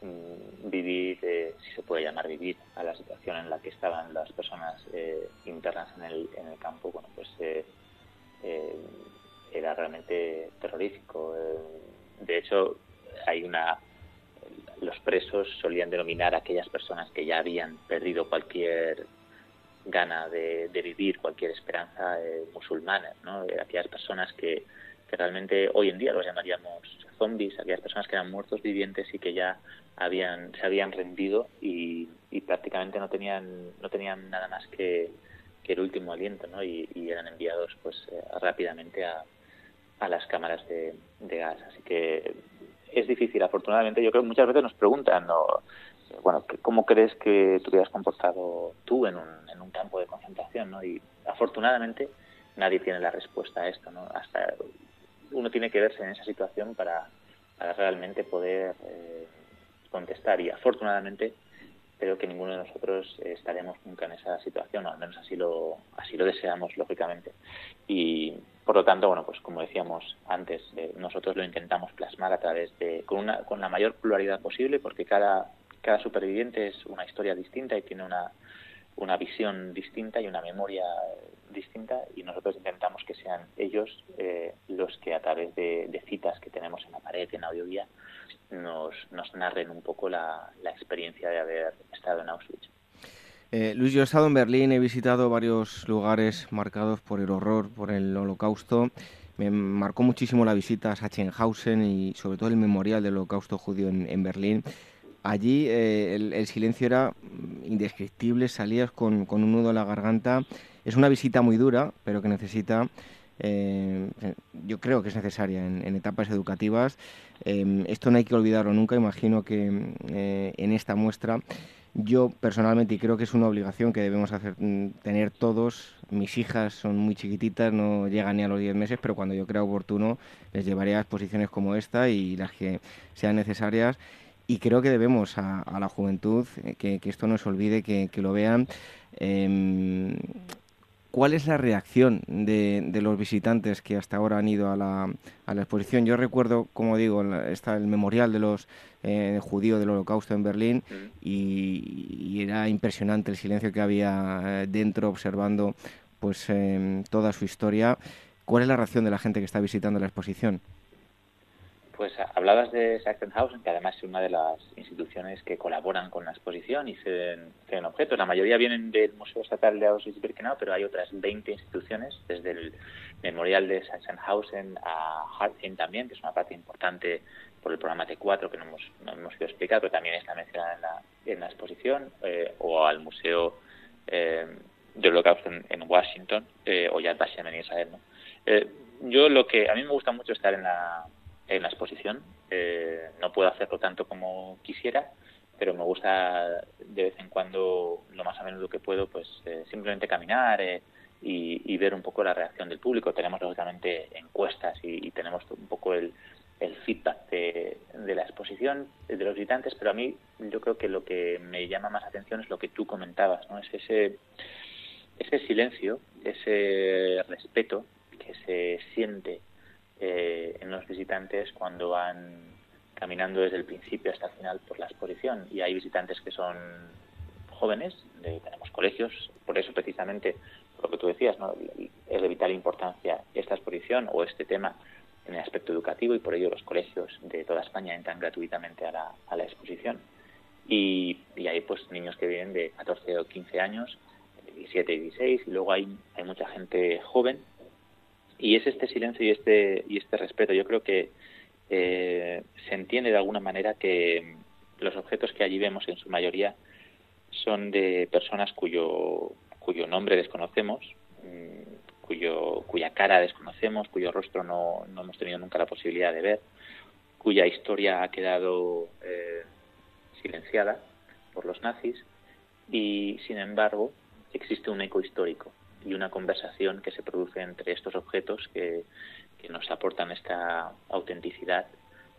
mm, vivir, eh, si se puede llamar vivir, a la situación en la que estaban las personas internas en el, en el campo, bueno, pues era realmente terrorífico. de hecho, hay una los presos solían denominar a aquellas personas que ya habían perdido cualquier gana de, vivir, cualquier esperanza musulmana, ¿no? aquellas personas que que realmente hoy en día los llamaríamos zombies, aquellas personas que eran muertos vivientes y que ya habían, se habían rendido y, prácticamente no tenían, no tenían nada más que, el último aliento, ¿no? Y, eran enviados pues eh, rápidamente a, las cámaras de, gas. Así que es difícil, afortunadamente. Yo creo que muchas veces nos preguntan, bueno, ¿cómo crees que te hubieras comportado tú en un, en un campo de concentración? ¿no? Y afortunadamente nadie tiene la respuesta a esto. ¿no? Hasta uno tiene que verse en esa situación para, realmente poder eh, contestar y afortunadamente creo que ninguno de nosotros estaremos nunca en esa situación, o al menos así lo, así lo deseamos, lógicamente. Y por lo tanto, bueno, pues como decíamos antes, eh, nosotros lo intentamos plasmar a través de, con, una, con la mayor pluralidad posible, porque cada, cada superviviente es una historia distinta y tiene una, una visión distinta y una memoria distinta y nosotros intentamos que sean ellos eh, los que a través de, citas que tenemos en la pared, en audioguía, nos, nos narren un poco la, experiencia de haber estado en Auschwitz. Eh, Luis, yo he estado en Berlín, he visitado varios lugares marcados por el horror, por el holocausto. Me marcó muchísimo la visita a Sachsenhausen y sobre todo el memorial del holocausto judío en Berlín. Allí eh, el, silencio era indescriptible, salías con, un nudo en la garganta. Es una visita muy dura, pero que necesita, eh, yo creo que es necesaria en, etapas educativas. Em, esto no hay que olvidarlo nunca. Imagino que eh, en esta muestra, yo personalmente, y creo que es una obligación que debemos hacer, mm, tener todos, mis hijas son muy chiquititas, no llegan ni a los 10 meses, pero cuando yo crea oportuno les llevaré a exposiciones como esta y las que sean necesarias y creo que debemos a, la juventud eh, que, esto no se olvide, que, lo vean. Em, ¿Cuál es la reacción de, los visitantes que hasta ahora han ido a la, a la exposición? Yo recuerdo, como digo, está el memorial de los eh, judíos del Holocausto en Berlín y, era impresionante el silencio que había eh, dentro observando pues em, toda su historia. ¿Cuál es la reacción de la gente que está visitando la exposición? Pues hablabas de Sachsenhausen, que además es una de las instituciones que colaboran con la exposición y ceden, objetos. La mayoría vienen del Museo Estatal de Auschwitz-Birkenau, pero hay otras 20 instituciones, desde el Memorial de Sachsenhausen a Hartgen también, que es una parte importante por el programa T4 que no hemos, no hemos podido explicar, pero también está mencionada en la, en la exposición, eh, o al Museo eh, de Holocausto en, Washington, eh, o Yad Vashem en Israel. ¿no? yo lo que a mí me gusta mucho estar en la, en la exposición. Eh, no puedo hacerlo tanto como quisiera, pero me gusta de vez en cuando, lo más a menudo que puedo, pues eh, simplemente caminar eh, y, ver un poco la reacción del público. Tenemos lógicamente encuestas y, tenemos un poco el, el feedback de, de, la exposición de los visitantes, pero a mí yo creo que lo que me llama más atención es lo que tú comentabas, ¿no? Es ese, ese silencio, ese respeto que se siente eh, en los visitantes cuando van caminando desde el principio hasta el final por la exposición. Y hay visitantes que son jóvenes, tenemos colegios, por eso precisamente, lo que tú decías, ¿no? es de vital importancia esta exposición o este tema en el aspecto educativo y por ello los colegios de toda España entran gratuitamente a la, a la exposición. Y, y, hay pues niños que vienen de 14 o 15 años, 17 y 16, y luego hay, hay mucha gente joven y es este silencio y este y este respeto. Yo creo que eh, se entiende de alguna manera que los objetos que allí vemos en su mayoría son de personas cuyo cuyo nombre desconocemos mm, cuyo cuya cara desconocemos cuyo rostro no, no hemos tenido nunca la posibilidad de ver cuya historia ha quedado eh, silenciada por los nazis y sin embargo existe un eco histórico y una conversación que se produce entre estos objetos que, nos aportan esta autenticidad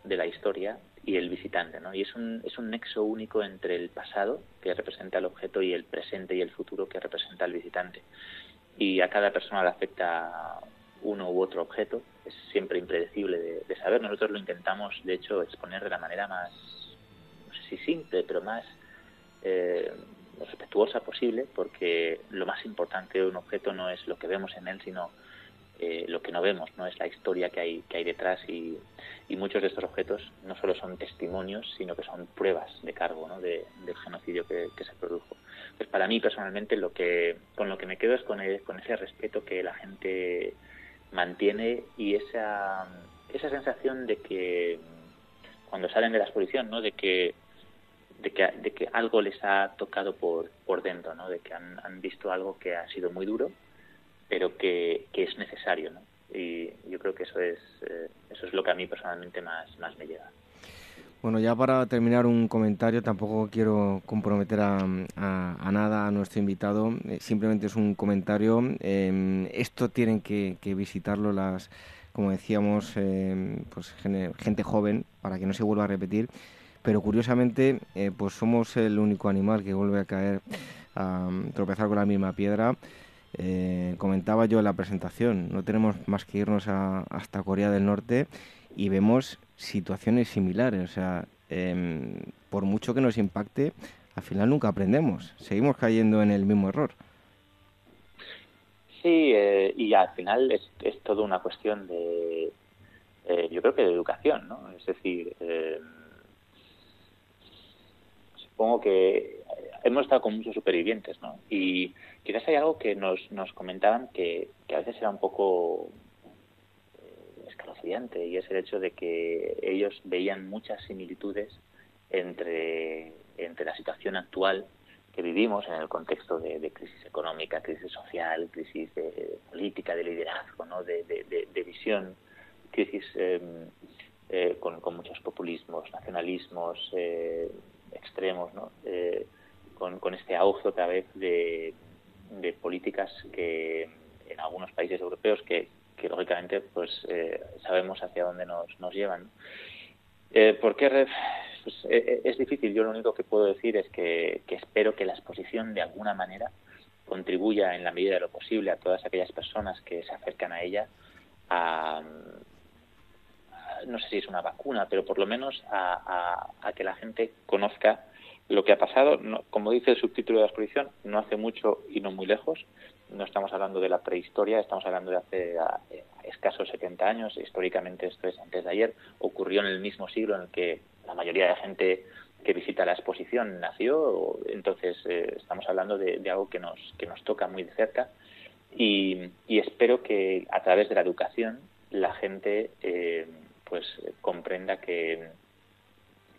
de la historia y el visitante. ¿no? Y es un, es un nexo único entre el pasado, que representa el objeto, y el presente y el futuro, que representa el visitante. Y a cada persona le afecta uno u otro objeto, es siempre impredecible de, saber. Nosotros lo intentamos, de hecho, exponer de la manera más, no sé si simple, pero más eh, respetuosa posible, porque lo más importante de un objeto no es lo que vemos en él, sino eh, lo que no vemos, no es la historia que hay, que hay detrás y, muchos de estos objetos no solo son testimonios, sino que son pruebas de cargo ¿no? del genocidio que, se produjo. Pues para mí personalmente lo que, con lo que me quedo es con, con ese respeto que la gente mantiene y esa, esa sensación de que cuando salen de la exposición, ¿no? de que de que, de que algo les ha tocado por, por dentro, ¿no? de que han, han visto algo que ha sido muy duro, pero que, que es necesario. ¿no? Y yo creo que eso es, eh, eso es lo que a mí personalmente más, más me llega. Bueno, ya para terminar un comentario, tampoco quiero comprometer a, a, nada a nuestro invitado, eh, simplemente es un comentario. Eh, esto tienen que, que, visitarlo las, como decíamos, em, pues gente joven, para que no se vuelva a repetir pero curiosamente eh, pues somos el único animal que vuelve a caer a tropezar con la misma piedra. Eh, comentaba yo en la presentación, no tenemos más que irnos hasta Corea del Norte y vemos situaciones similares. O sea, em, por mucho que nos impacte, al final nunca aprendemos, seguimos cayendo en el mismo error. Sí, eh, y al final es, es toda una cuestión de, yo creo que de educación, ¿no? Es decir, supongo que eh, hemos estado con muchos supervivientes, ¿no? Y quizás hay algo que nos, nos comentaban que, a veces era un poco eh, escalofriante y es el hecho de que ellos veían muchas similitudes entre, entre la situación actual que vivimos en el contexto de, crisis económica, crisis social, crisis de, política, de liderazgo, ¿no? de, visión, crisis em, eh, con, con, muchos populismos, nacionalismos, eh, extremos, ¿no? Eh, con, con, este auge otra vez de, de, políticas que en algunos países europeos que, que lógicamente pues eh, sabemos hacia dónde nos, nos llevan. Eh, ¿Por qué? Pues, eh, es difícil. Yo lo único que puedo decir es que, que espero que la exposición de alguna manera contribuya en la medida de lo posible a todas aquellas personas que se acercan a ella a, no sé si es una vacuna, pero por lo menos a, que la gente conozca lo que ha pasado. como dice el subtítulo de la exposición, no hace mucho y no muy lejos. No estamos hablando de la prehistoria, estamos hablando de hace escasos 70 años. Históricamente esto es antes de ayer. Ocurrió en el mismo siglo en el que la mayoría de gente que visita la exposición nació. Entonces eh, estamos hablando de, algo que nos, que nos toca muy de cerca. Y, espero que a través de la educación la gente eh, pues eh, comprenda que,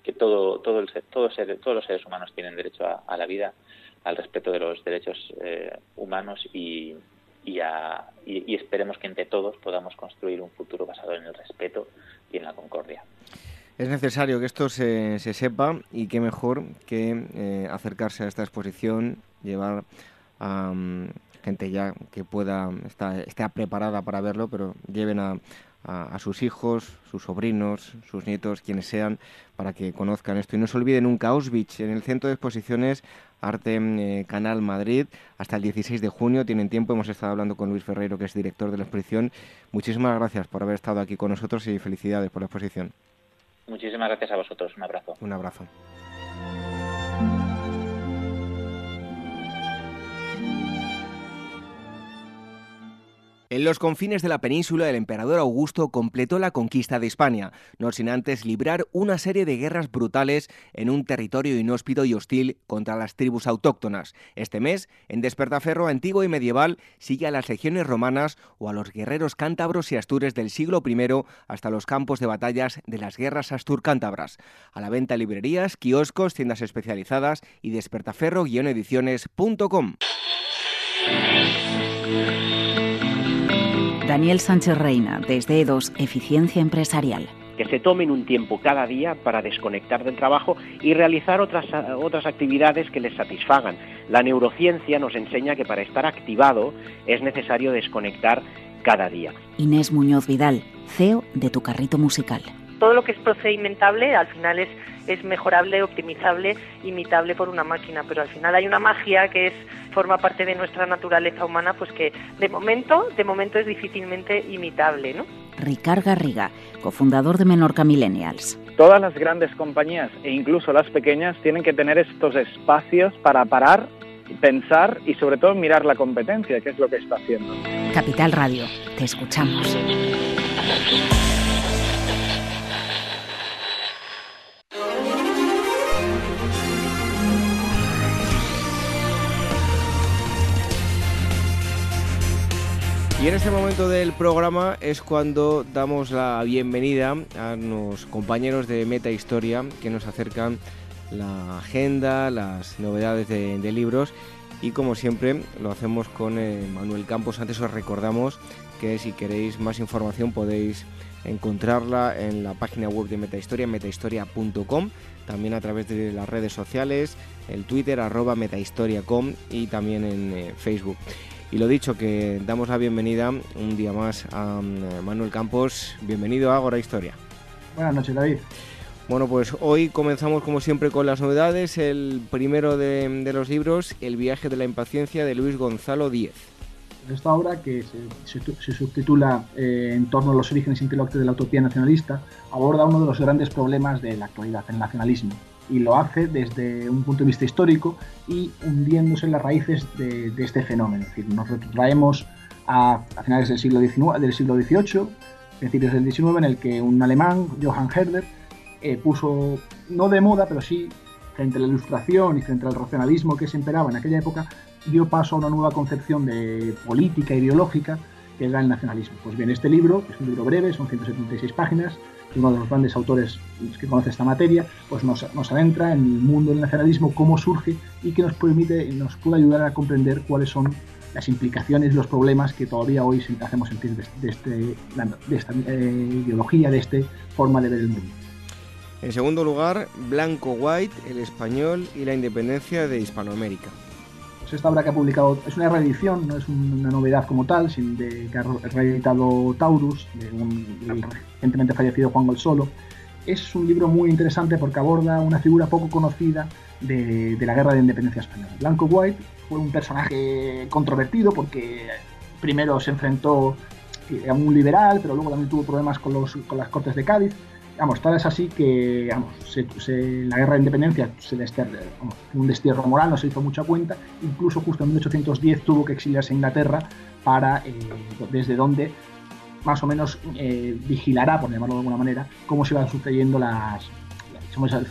que todo, todo el, todo ser, todos los seres humanos tienen derecho a, la vida, al respeto de los derechos eh, humanos y, y, y, esperemos que entre todos podamos construir un futuro basado en el respeto y en la concordia. Es necesario que esto se, se sepa y qué mejor que eh, acercarse a esta exposición, llevar a mm, gente ya que pueda, está, esté preparada para verlo, pero lleven a, a, sus hijos, sus sobrinos, sus nietos, quienes sean, para que conozcan esto. Y no se olviden nunca Auschwitz, en el Centro de Exposiciones Arte eh, Canal Madrid, hasta el 16 de junio. Tienen tiempo, hemos estado hablando con Luis Ferreiro, que es director de la exposición. Muchísimas gracias por haber estado aquí con nosotros y felicidades por la exposición. Muchísimas gracias a vosotros. Un abrazo. Un abrazo. En los confines de la península, el emperador Augusto completó la conquista de España, no sin antes librar una serie de guerras brutales en un territorio inhóspito y hostil contra las tribus autóctonas. Este mes, en Despertaferro antiguo y medieval, sigue a las legiones romanas o a los guerreros cántabros y astures del siglo I hasta los campos de batallas de las guerras astur-cántabras. A la venta en librerías, kioscos, tiendas especializadas y despertaferro-ediciones.com. Daniel Sánchez Reina, desde EDOS, Eficiencia Empresarial. Que se tomen un tiempo cada día para desconectar del trabajo y realizar otras, otras actividades que les satisfagan. La neurociencia nos enseña que para estar activado es necesario desconectar cada día. Inés Muñoz Vidal, CEO de Tu Carrito Musical todo lo que es procedimentable al final es, es mejorable, optimizable, imitable por una máquina, pero al final hay una magia que es forma parte de nuestra naturaleza humana, pues que de momento, de momento es difícilmente imitable, ¿no? Ricard Garriga, cofundador de Menorca Millennials. Todas las grandes compañías e incluso las pequeñas tienen que tener estos espacios para parar, pensar y sobre todo mirar la competencia, que es lo que está haciendo. Capital Radio, te escuchamos. Y en este momento del programa es cuando damos la bienvenida a los compañeros de Meta Historia que nos acercan la agenda, las novedades de, libros y como siempre lo hacemos con eh, Manuel Campos. Antes os recordamos que si queréis más información podéis encontrarla en la página web de Metahistoria, metahistoria.com, también a través de las redes sociales, el Twitter arroba metahistoria.com y también en eh, Facebook. Y lo dicho, que damos la bienvenida un día más a mm, Manuel Campos. Bienvenido a Agora Historia. Buenas noches, David. Bueno, pues hoy comenzamos como siempre con las novedades. El primero de, los libros, El viaje de la impaciencia de Luis Gonzalo Díez. Esta obra, que se, subtitula eh, En torno a los orígenes intelectuales de la utopía nacionalista, aborda uno de los grandes problemas de la actualidad, el nacionalismo y lo hace desde un punto de vista histórico y hundiéndose en las raíces de, este fenómeno. Es decir, nos retraemos a, finales del siglo, XIX, del siglo XVIII, principios del XIX, en el que un alemán, Johann Herder, eh, puso, no de moda, pero sí frente a la ilustración y frente al racionalismo que se imperaba en aquella época, dio paso a una nueva concepción de política ideológica que era el nacionalismo. Pues bien, este libro, es un libro breve, son 176 páginas, uno de los grandes autores que conoce esta materia, pues nos, nos, adentra en el mundo del nacionalismo, cómo surge y que nos permite, nos puede ayudar a comprender cuáles son las implicaciones y los problemas que todavía hoy hacemos sentir de, este, de esta eh, ideología, de esta forma de ver el mundo. En segundo lugar, Blanco White, el español y la independencia de Hispanoamérica esta obra que ha publicado es una reedición, no es una novedad como tal, sino de, que ha reeditado Taurus, de un, recientemente fallecido Juan Golsolo. Es un libro muy interesante porque aborda una figura poco conocida de, la guerra de independencia española. Blanco White fue un personaje controvertido porque primero se enfrentó a un liberal, pero luego también tuvo problemas con, los, con las Cortes de Cádiz Vamos, tal es así que la guerra de independencia se desterró, un destierro moral, no se hizo mucha cuenta, incluso justo en 1810 tuvo que exiliarse a Inglaterra para, eh, desde donde más o menos eh, vigilará, por llamarlo de alguna manera, cómo se iban sucediendo las,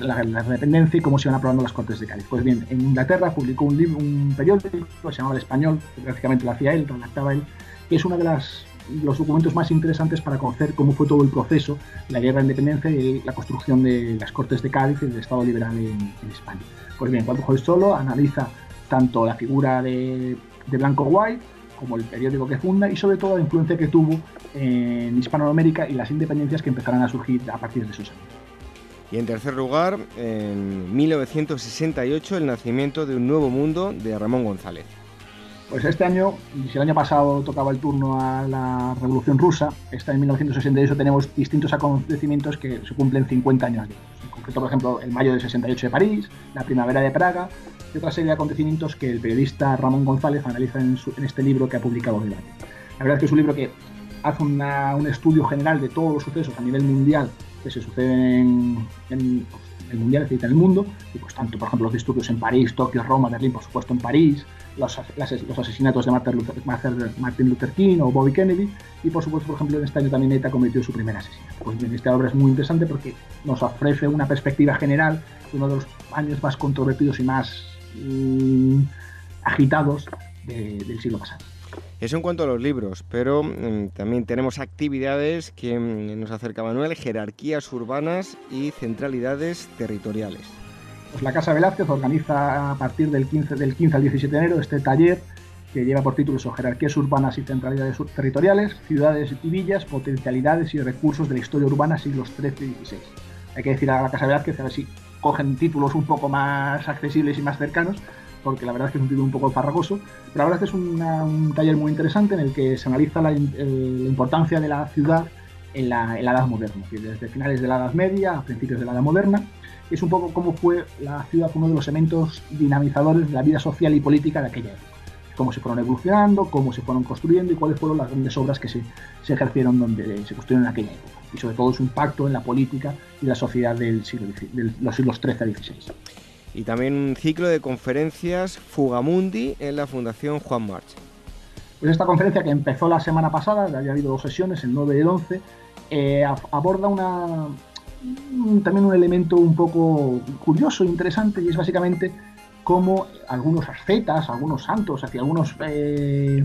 la, independencia y cómo se iban aprobando las Cortes de Cádiz. Pues bien, en Inglaterra publicó un, libro, un periódico que se llamaba El Español, que prácticamente lo hacía él, redactaba él, que es una de las los documentos más interesantes para conocer cómo fue todo el proceso, la guerra de independencia y la construcción de las Cortes de Cádiz y del Estado liberal en, España. Pues bien, Juan Solo analiza tanto la figura de, Blanco White como el periódico que funda y sobre todo la influencia que tuvo en Hispanoamérica y las independencias que empezarán a surgir a partir de esos años. Y en tercer lugar, en 1968, el nacimiento de un nuevo mundo de Ramón González. Pues este año, si el año pasado tocaba el turno a la Revolución Rusa, este en 1968 tenemos distintos acontecimientos que se cumplen 50 años de En concreto, por ejemplo, el mayo del 68 de París, la primavera de Praga y otra serie de acontecimientos que el periodista Ramón González analiza en, este libro que ha publicado hoy. La verdad es que es un libro que hace un estudio general de todos los sucesos a nivel mundial que se suceden en, el mundial, en el mundo, y pues tanto, por ejemplo, los disturbios en París, Tokio, Roma, Berlín, por supuesto en París, los, los asesinatos de Martin Luther, King o Bobby Kennedy, y por supuesto, por ejemplo, en este año también ETA cometió su primer asesinato. Pues bien, esta obra es muy interesante porque nos ofrece una perspectiva general de uno de los años más controvertidos y más mm, agitados del siglo pasado. Eso en cuanto a los libros, pero mm, también tenemos actividades que mm, nos acerca Manuel, jerarquías urbanas y centralidades territoriales. Pues la Casa Velázquez organiza a partir del 15, del 15 al 17 de enero este taller que lleva por título Jerarquías urbanas y centralidades territoriales, ciudades y villas, potencialidades y recursos de la historia urbana siglos XIII y XVI. Hay que decir a la Casa Velázquez a ver si cogen títulos un poco más accesibles y más cercanos, porque la verdad es que es un título un poco farragoso, pero la verdad es que es un taller muy interesante en el que se analiza la, importancia de la ciudad en la, Edad Moderna, desde finales de la Edad Media a principios de la Edad Moderna. Es un poco cómo fue la ciudad uno de los elementos dinamizadores de la vida social y política de aquella época. Cómo se fueron evolucionando, cómo se fueron construyendo y cuáles fueron las grandes obras que se, ejercieron donde se construyeron en aquella época. Y sobre todo su impacto en la política y la sociedad del siglo, de los siglos XIII a XVI y también un ciclo de conferencias Fugamundi en la Fundación Juan March. Pues esta conferencia que empezó la semana pasada, ya había habido dos sesiones, el 9 y el 11, eh, aborda una, también un elemento un poco curioso interesante y es básicamente cómo algunos ascetas, algunos santos, hacia algunos eh,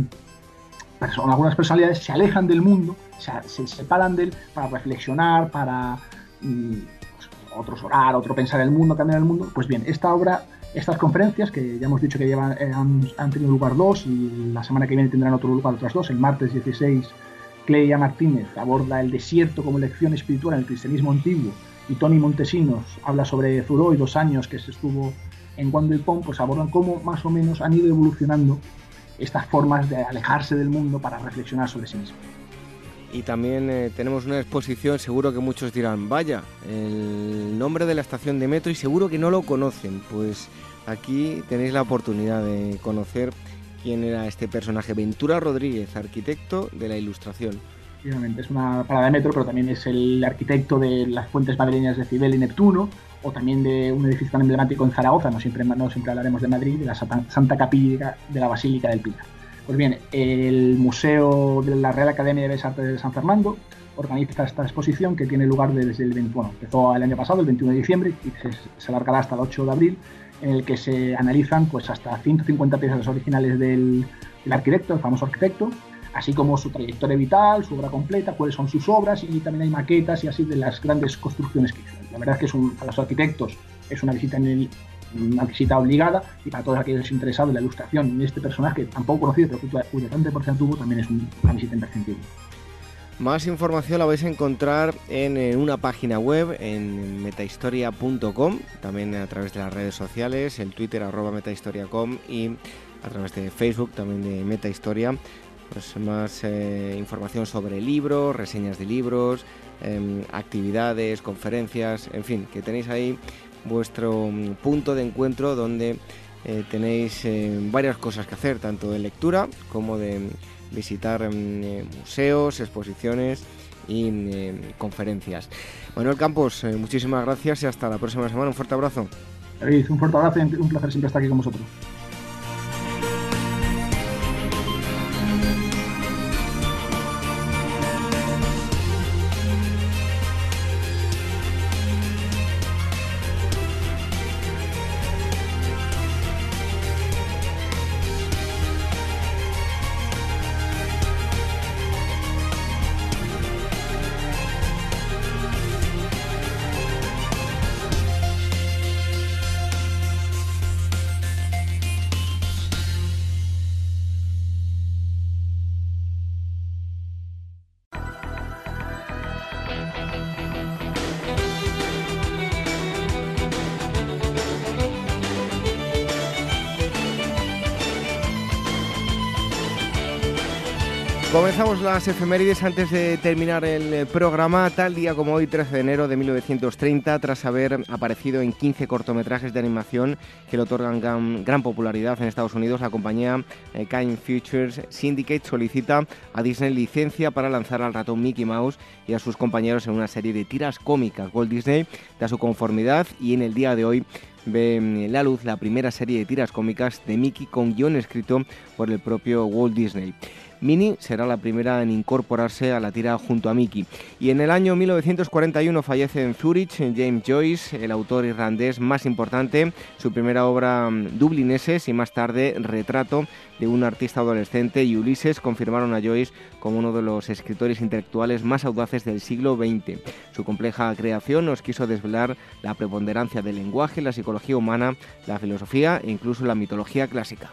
algunas personalidades se alejan del mundo, se, separan de él para reflexionar, para mm, otros orar, otro pensar el mundo, cambiar el mundo. Pues bien, esta obra, estas conferencias, que ya hemos dicho que llevan, eh, han, tenido lugar dos y la semana que viene tendrán otro lugar otras dos, el martes 16 Cleia Martínez aborda el desierto como lección espiritual en el cristianismo antiguo y Tony Montesinos habla sobre Zuró y dos años que se estuvo en Guando y Pom, pues abordan cómo más o menos han ido evolucionando estas formas de alejarse del mundo para reflexionar sobre sí mismos y también eh, tenemos una exposición, seguro que muchos dirán, vaya, el nombre de la estación de metro y seguro que no lo conocen, pues aquí tenéis la oportunidad de conocer quién era este personaje, Ventura Rodríguez, arquitecto de la Ilustración. Es una parada de metro, pero también es el arquitecto de las fuentes madrileñas de Cibel y Neptuno, o también de un edificio tan emblemático en Zaragoza, no siempre, no siempre hablaremos de Madrid, de la Santa Capilla de la Basílica del Pilar. Pues bien, el Museo de la Real Academia de Bellas Artes de San Fernando organiza esta exposición que tiene lugar desde el 20, bueno, empezó el año pasado, el 21 de diciembre, y se, alargará hasta el 8 de abril, en el que se analizan pues hasta 150 piezas originales del, arquitecto, el famoso arquitecto, así como su trayectoria vital, su obra completa, cuáles son sus obras y también hay maquetas y así de las grandes construcciones que hizo. La verdad es que es para los arquitectos es una visita obligada y para todos aquellos interesados en la ilustración en este personaje tampoco conocido pero cuyo tanta importancia tuvo también es una visita imprescindible. Más información la vais a encontrar en, una página web en metahistoria.com, también a través de las redes sociales, en Twitter arroba metahistoria.com y a través de Facebook también de Metahistoria. Pues más eh, información sobre libros, reseñas de libros, em, actividades, conferencias, en fin, que tenéis ahí vuestro mm, punto de encuentro donde eh, tenéis eh, varias cosas que hacer, tanto de lectura como de visitar eh, museos, exposiciones y conferencias. Manuel Campos, muchísimas gracias y hasta la próxima semana. Un fuerte abrazo. un fuerte abrazo y un placer siempre estar aquí con vosotros. Comenzamos las efemérides antes de terminar el programa, tal día como hoy, 13 de enero de 1930, tras haber aparecido en 15 cortometrajes de animación que le otorgan gran, popularidad en Estados Unidos, la compañía eh, Kind Futures Syndicate solicita a Disney licencia para lanzar al ratón Mickey Mouse y a sus compañeros en una serie de tiras cómicas. Walt Disney da su conformidad y en el día de hoy ve mm, la luz la primera serie de tiras cómicas de Mickey con guion escrito por el propio Walt Disney. Minnie será la primera en incorporarse a la tira junto a Mickey. Y en el año 1941 fallece en Zurich James Joyce, el autor irlandés más importante, su primera obra mm, Dublineses y más tarde Retrato de un artista adolescente y Ulises confirmaron a Joyce como uno de los escritores intelectuales más audaces del siglo XX. Su compleja creación nos quiso desvelar la preponderancia del lenguaje, la psicología humana, la filosofía e incluso la mitología clásica.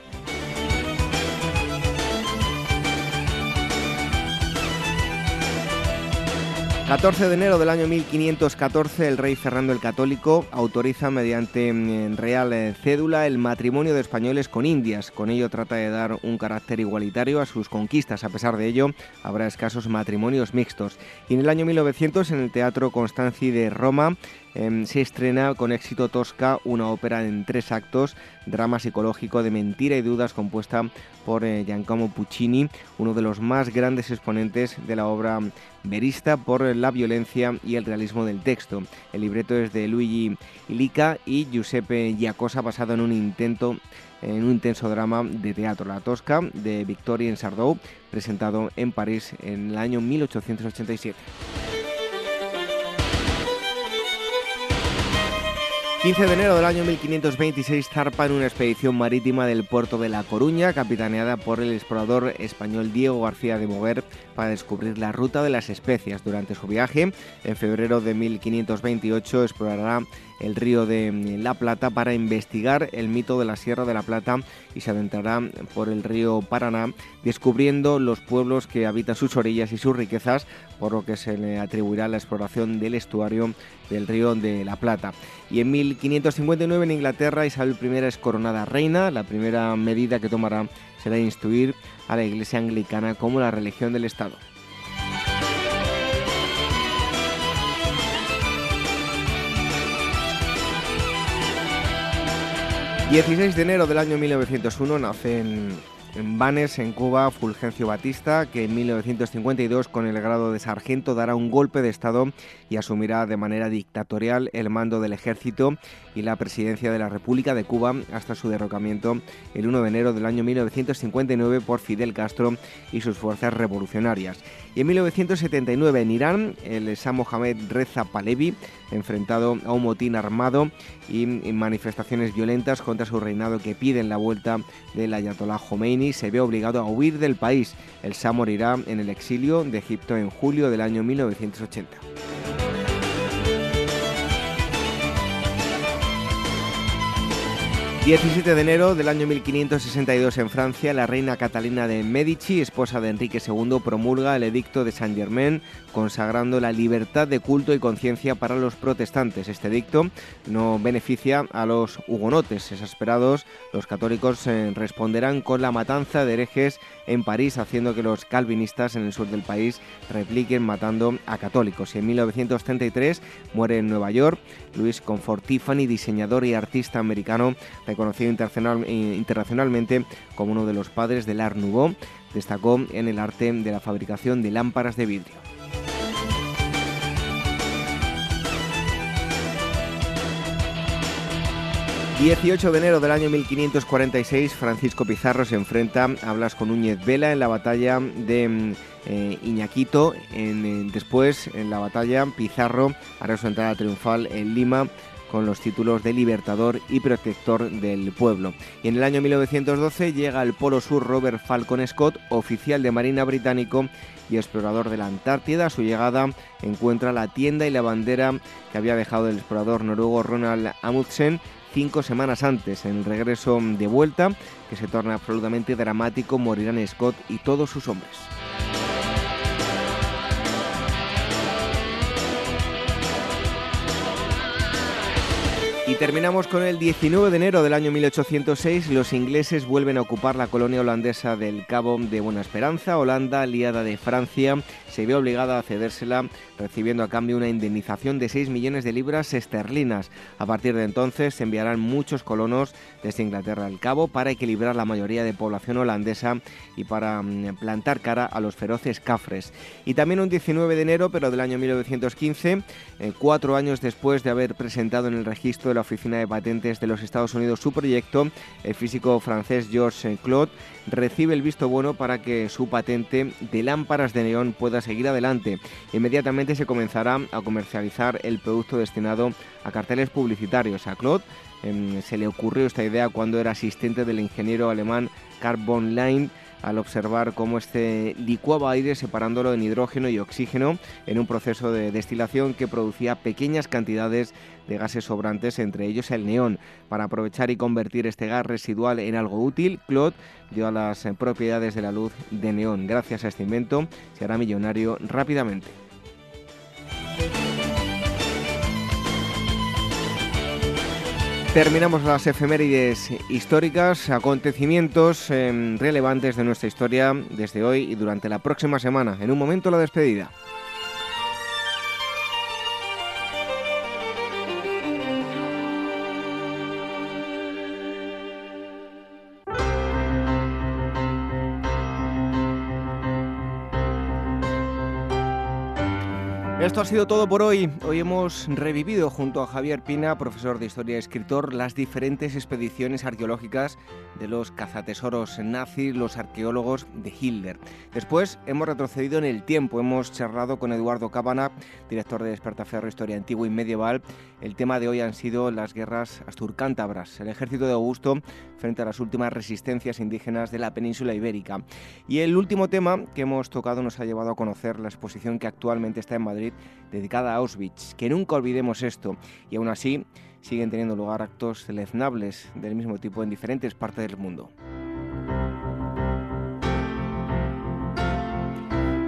14 de enero del año 1514, el rey Fernando el Católico autoriza mediante mm, real eh, cédula el matrimonio de españoles con indias. Con ello trata de dar un carácter igualitario a sus conquistas. A pesar de ello, habrá escasos matrimonios mixtos. Y en el año 1900, en el Teatro Constanzi de Roma, Em, se estrena con éxito Tosca, una ópera en tres actos, drama psicológico de mentira y dudas compuesta por eh, Giacomo Puccini, uno de los más grandes exponentes de la obra verista por la violencia y el realismo del texto. El libreto es de Luigi Ilica y Giuseppe Giacosa basado en un intento en un intenso drama de teatro, La Tosca, de Victorien Sardou, presentado en París en el año 1887. 15 de enero del año 1526 zarpa en una expedición marítima del puerto de La Coruña, capitaneada por el explorador español Diego García de Mover, para descubrir la ruta de las especias. Durante su viaje, en febrero de 1528, explorará el río de La Plata para investigar el mito de la Sierra de la Plata y se adentrará por el río Paraná descubriendo los pueblos que habitan sus orillas y sus riquezas, por lo que se le atribuirá la exploración del estuario del río de la Plata. Y en 1559 en Inglaterra Isabel I es coronada reina, la primera medida que tomará será instruir a la Iglesia anglicana como la religión del Estado. 16 de enero del año 1901 nace en, en Banes, en Cuba, Fulgencio Batista, que en 1952, con el grado de sargento, dará un golpe de Estado y asumirá de manera dictatorial el mando del ejército y la presidencia de la República de Cuba hasta su derrocamiento el 1 de enero del año 1959 por Fidel Castro y sus fuerzas revolucionarias. Y en 1979 en Irán, el Shah Mohammad Reza Pahlavi, enfrentado a un motín armado y manifestaciones violentas contra su reinado que piden la vuelta del Ayatollah Khomeini, se ve obligado a huir del país. El Shah morirá en el exilio de Egipto en julio del año 1980. 17 de enero del año 1562 en Francia, la reina Catalina de Medici, esposa de Enrique II, promulga el edicto de Saint Germain consagrando la libertad de culto y conciencia para los protestantes. Este edicto no beneficia a los hugonotes exasperados. Los católicos eh, responderán con la matanza de herejes en París, haciendo que los calvinistas en el sur del país repliquen matando a católicos. Y en 1933 muere en Nueva York Luis Comfort Tiffany, diseñador y artista americano reconocido eh, internacionalmente como uno de los padres del Art Nouveau. Destacó en el arte de la fabricación de lámparas de vidrio. 18 de enero del año 1546, Francisco Pizarro se enfrenta a Blas con Núñez Vela en la batalla de eh, Iñaquito. En, después, en la batalla, Pizarro hará su entrada triunfal en Lima con los títulos de Libertador y Protector del Pueblo. Y en el año 1912 llega al Polo Sur Robert Falcon Scott, oficial de Marina británico y explorador de la Antártida. A su llegada encuentra la tienda y la bandera que había dejado el explorador noruego Ronald Amundsen cinco semanas antes. En el regreso de vuelta, que se torna absolutamente dramático, morirán Scott y todos sus hombres. Y terminamos con el 19 de enero del año 1806. Los ingleses vuelven a ocupar la colonia holandesa del Cabo de Buena Esperanza. Holanda, aliada de Francia, se ve obligada a cedérsela, recibiendo a cambio una indemnización de 6 millones de libras esterlinas. A partir de entonces se enviarán muchos colonos desde Inglaterra al Cabo para equilibrar la mayoría de población holandesa y para mm, plantar cara a los feroces cafres. Y también un 19 de enero, pero del año 1915, eh, cuatro años después de haber presentado en el registro la Oficina de Patentes de los Estados Unidos su proyecto, el físico francés Georges Claude recibe el visto bueno para que su patente de lámparas de neón pueda seguir adelante. Inmediatamente se comenzará a comercializar el producto destinado a carteles publicitarios. A Claude em, se le ocurrió esta idea cuando era asistente del ingeniero alemán Carbon Line al observar cómo este licuaba aire separándolo en hidrógeno y oxígeno en un proceso de destilación que producía pequeñas cantidades de gases sobrantes, entre ellos el neón. Para aprovechar y convertir este gas residual en algo útil, Claude dio a las propiedades de la luz de neón. Gracias a este invento se hará millonario rápidamente. Terminamos las efemérides históricas, acontecimientos em, relevantes de nuestra historia desde hoy y durante la próxima semana. En un momento la despedida. Ha sido todo por hoy. Hoy hemos revivido junto a Javier Pina, profesor de historia y escritor, las diferentes expediciones arqueológicas de los cazatesoros nazis, los arqueólogos de Hitler. Después hemos retrocedido en el tiempo. Hemos charlado con Eduardo Cabana, director de Despertaferro Historia Antigua y Medieval. El tema de hoy han sido las guerras asturcántabras, el ejército de Augusto frente a las últimas resistencias indígenas de la península ibérica. Y el último tema que hemos tocado nos ha llevado a conocer la exposición que actualmente está en Madrid dedicada a Auschwitz. Que nunca olvidemos esto. Y aún así siguen teniendo lugar actos deleznables del mismo tipo en diferentes partes del mundo.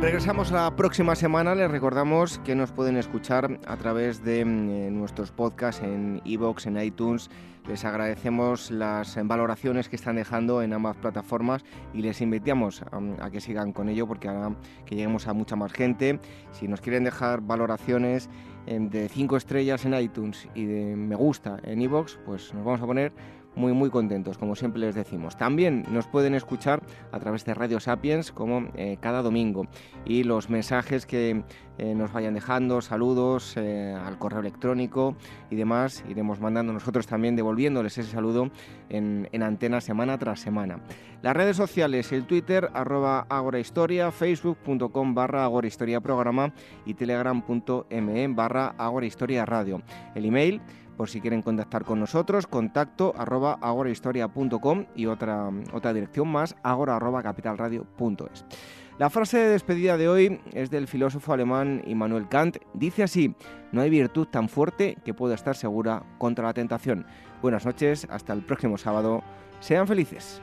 Regresamos la próxima semana. Les recordamos que nos pueden escuchar a través de mm, eh, nuestros podcasts en iVoox, en iTunes. Les agradecemos las valoraciones que están dejando en ambas plataformas y les invitamos a, a que sigan con ello porque hará que lleguemos a mucha más gente. Si nos quieren dejar valoraciones em, de 5 estrellas en iTunes y de me gusta en iVoox, pues nos vamos a poner muy muy contentos, como siempre les decimos. También nos pueden escuchar a través de Radio Sapiens como eh, cada domingo y los mensajes que eh, nos vayan dejando, saludos eh, al correo electrónico y demás, iremos mandando nosotros también devolviéndoles ese saludo en, en antena semana tras semana. Las redes sociales, el Twitter arroba agorahistoria, facebook.com barra agorahistoria programa y telegram.me barra agorahistoria radio. El email por si quieren contactar con nosotros, contacto arroba agorahistoria.com y otra, otra dirección más, agora arroba capitalradio.es. La frase de despedida de hoy es del filósofo alemán Immanuel Kant. Dice así, no hay virtud tan fuerte que pueda estar segura contra la tentación. Buenas noches, hasta el próximo sábado. Sean felices.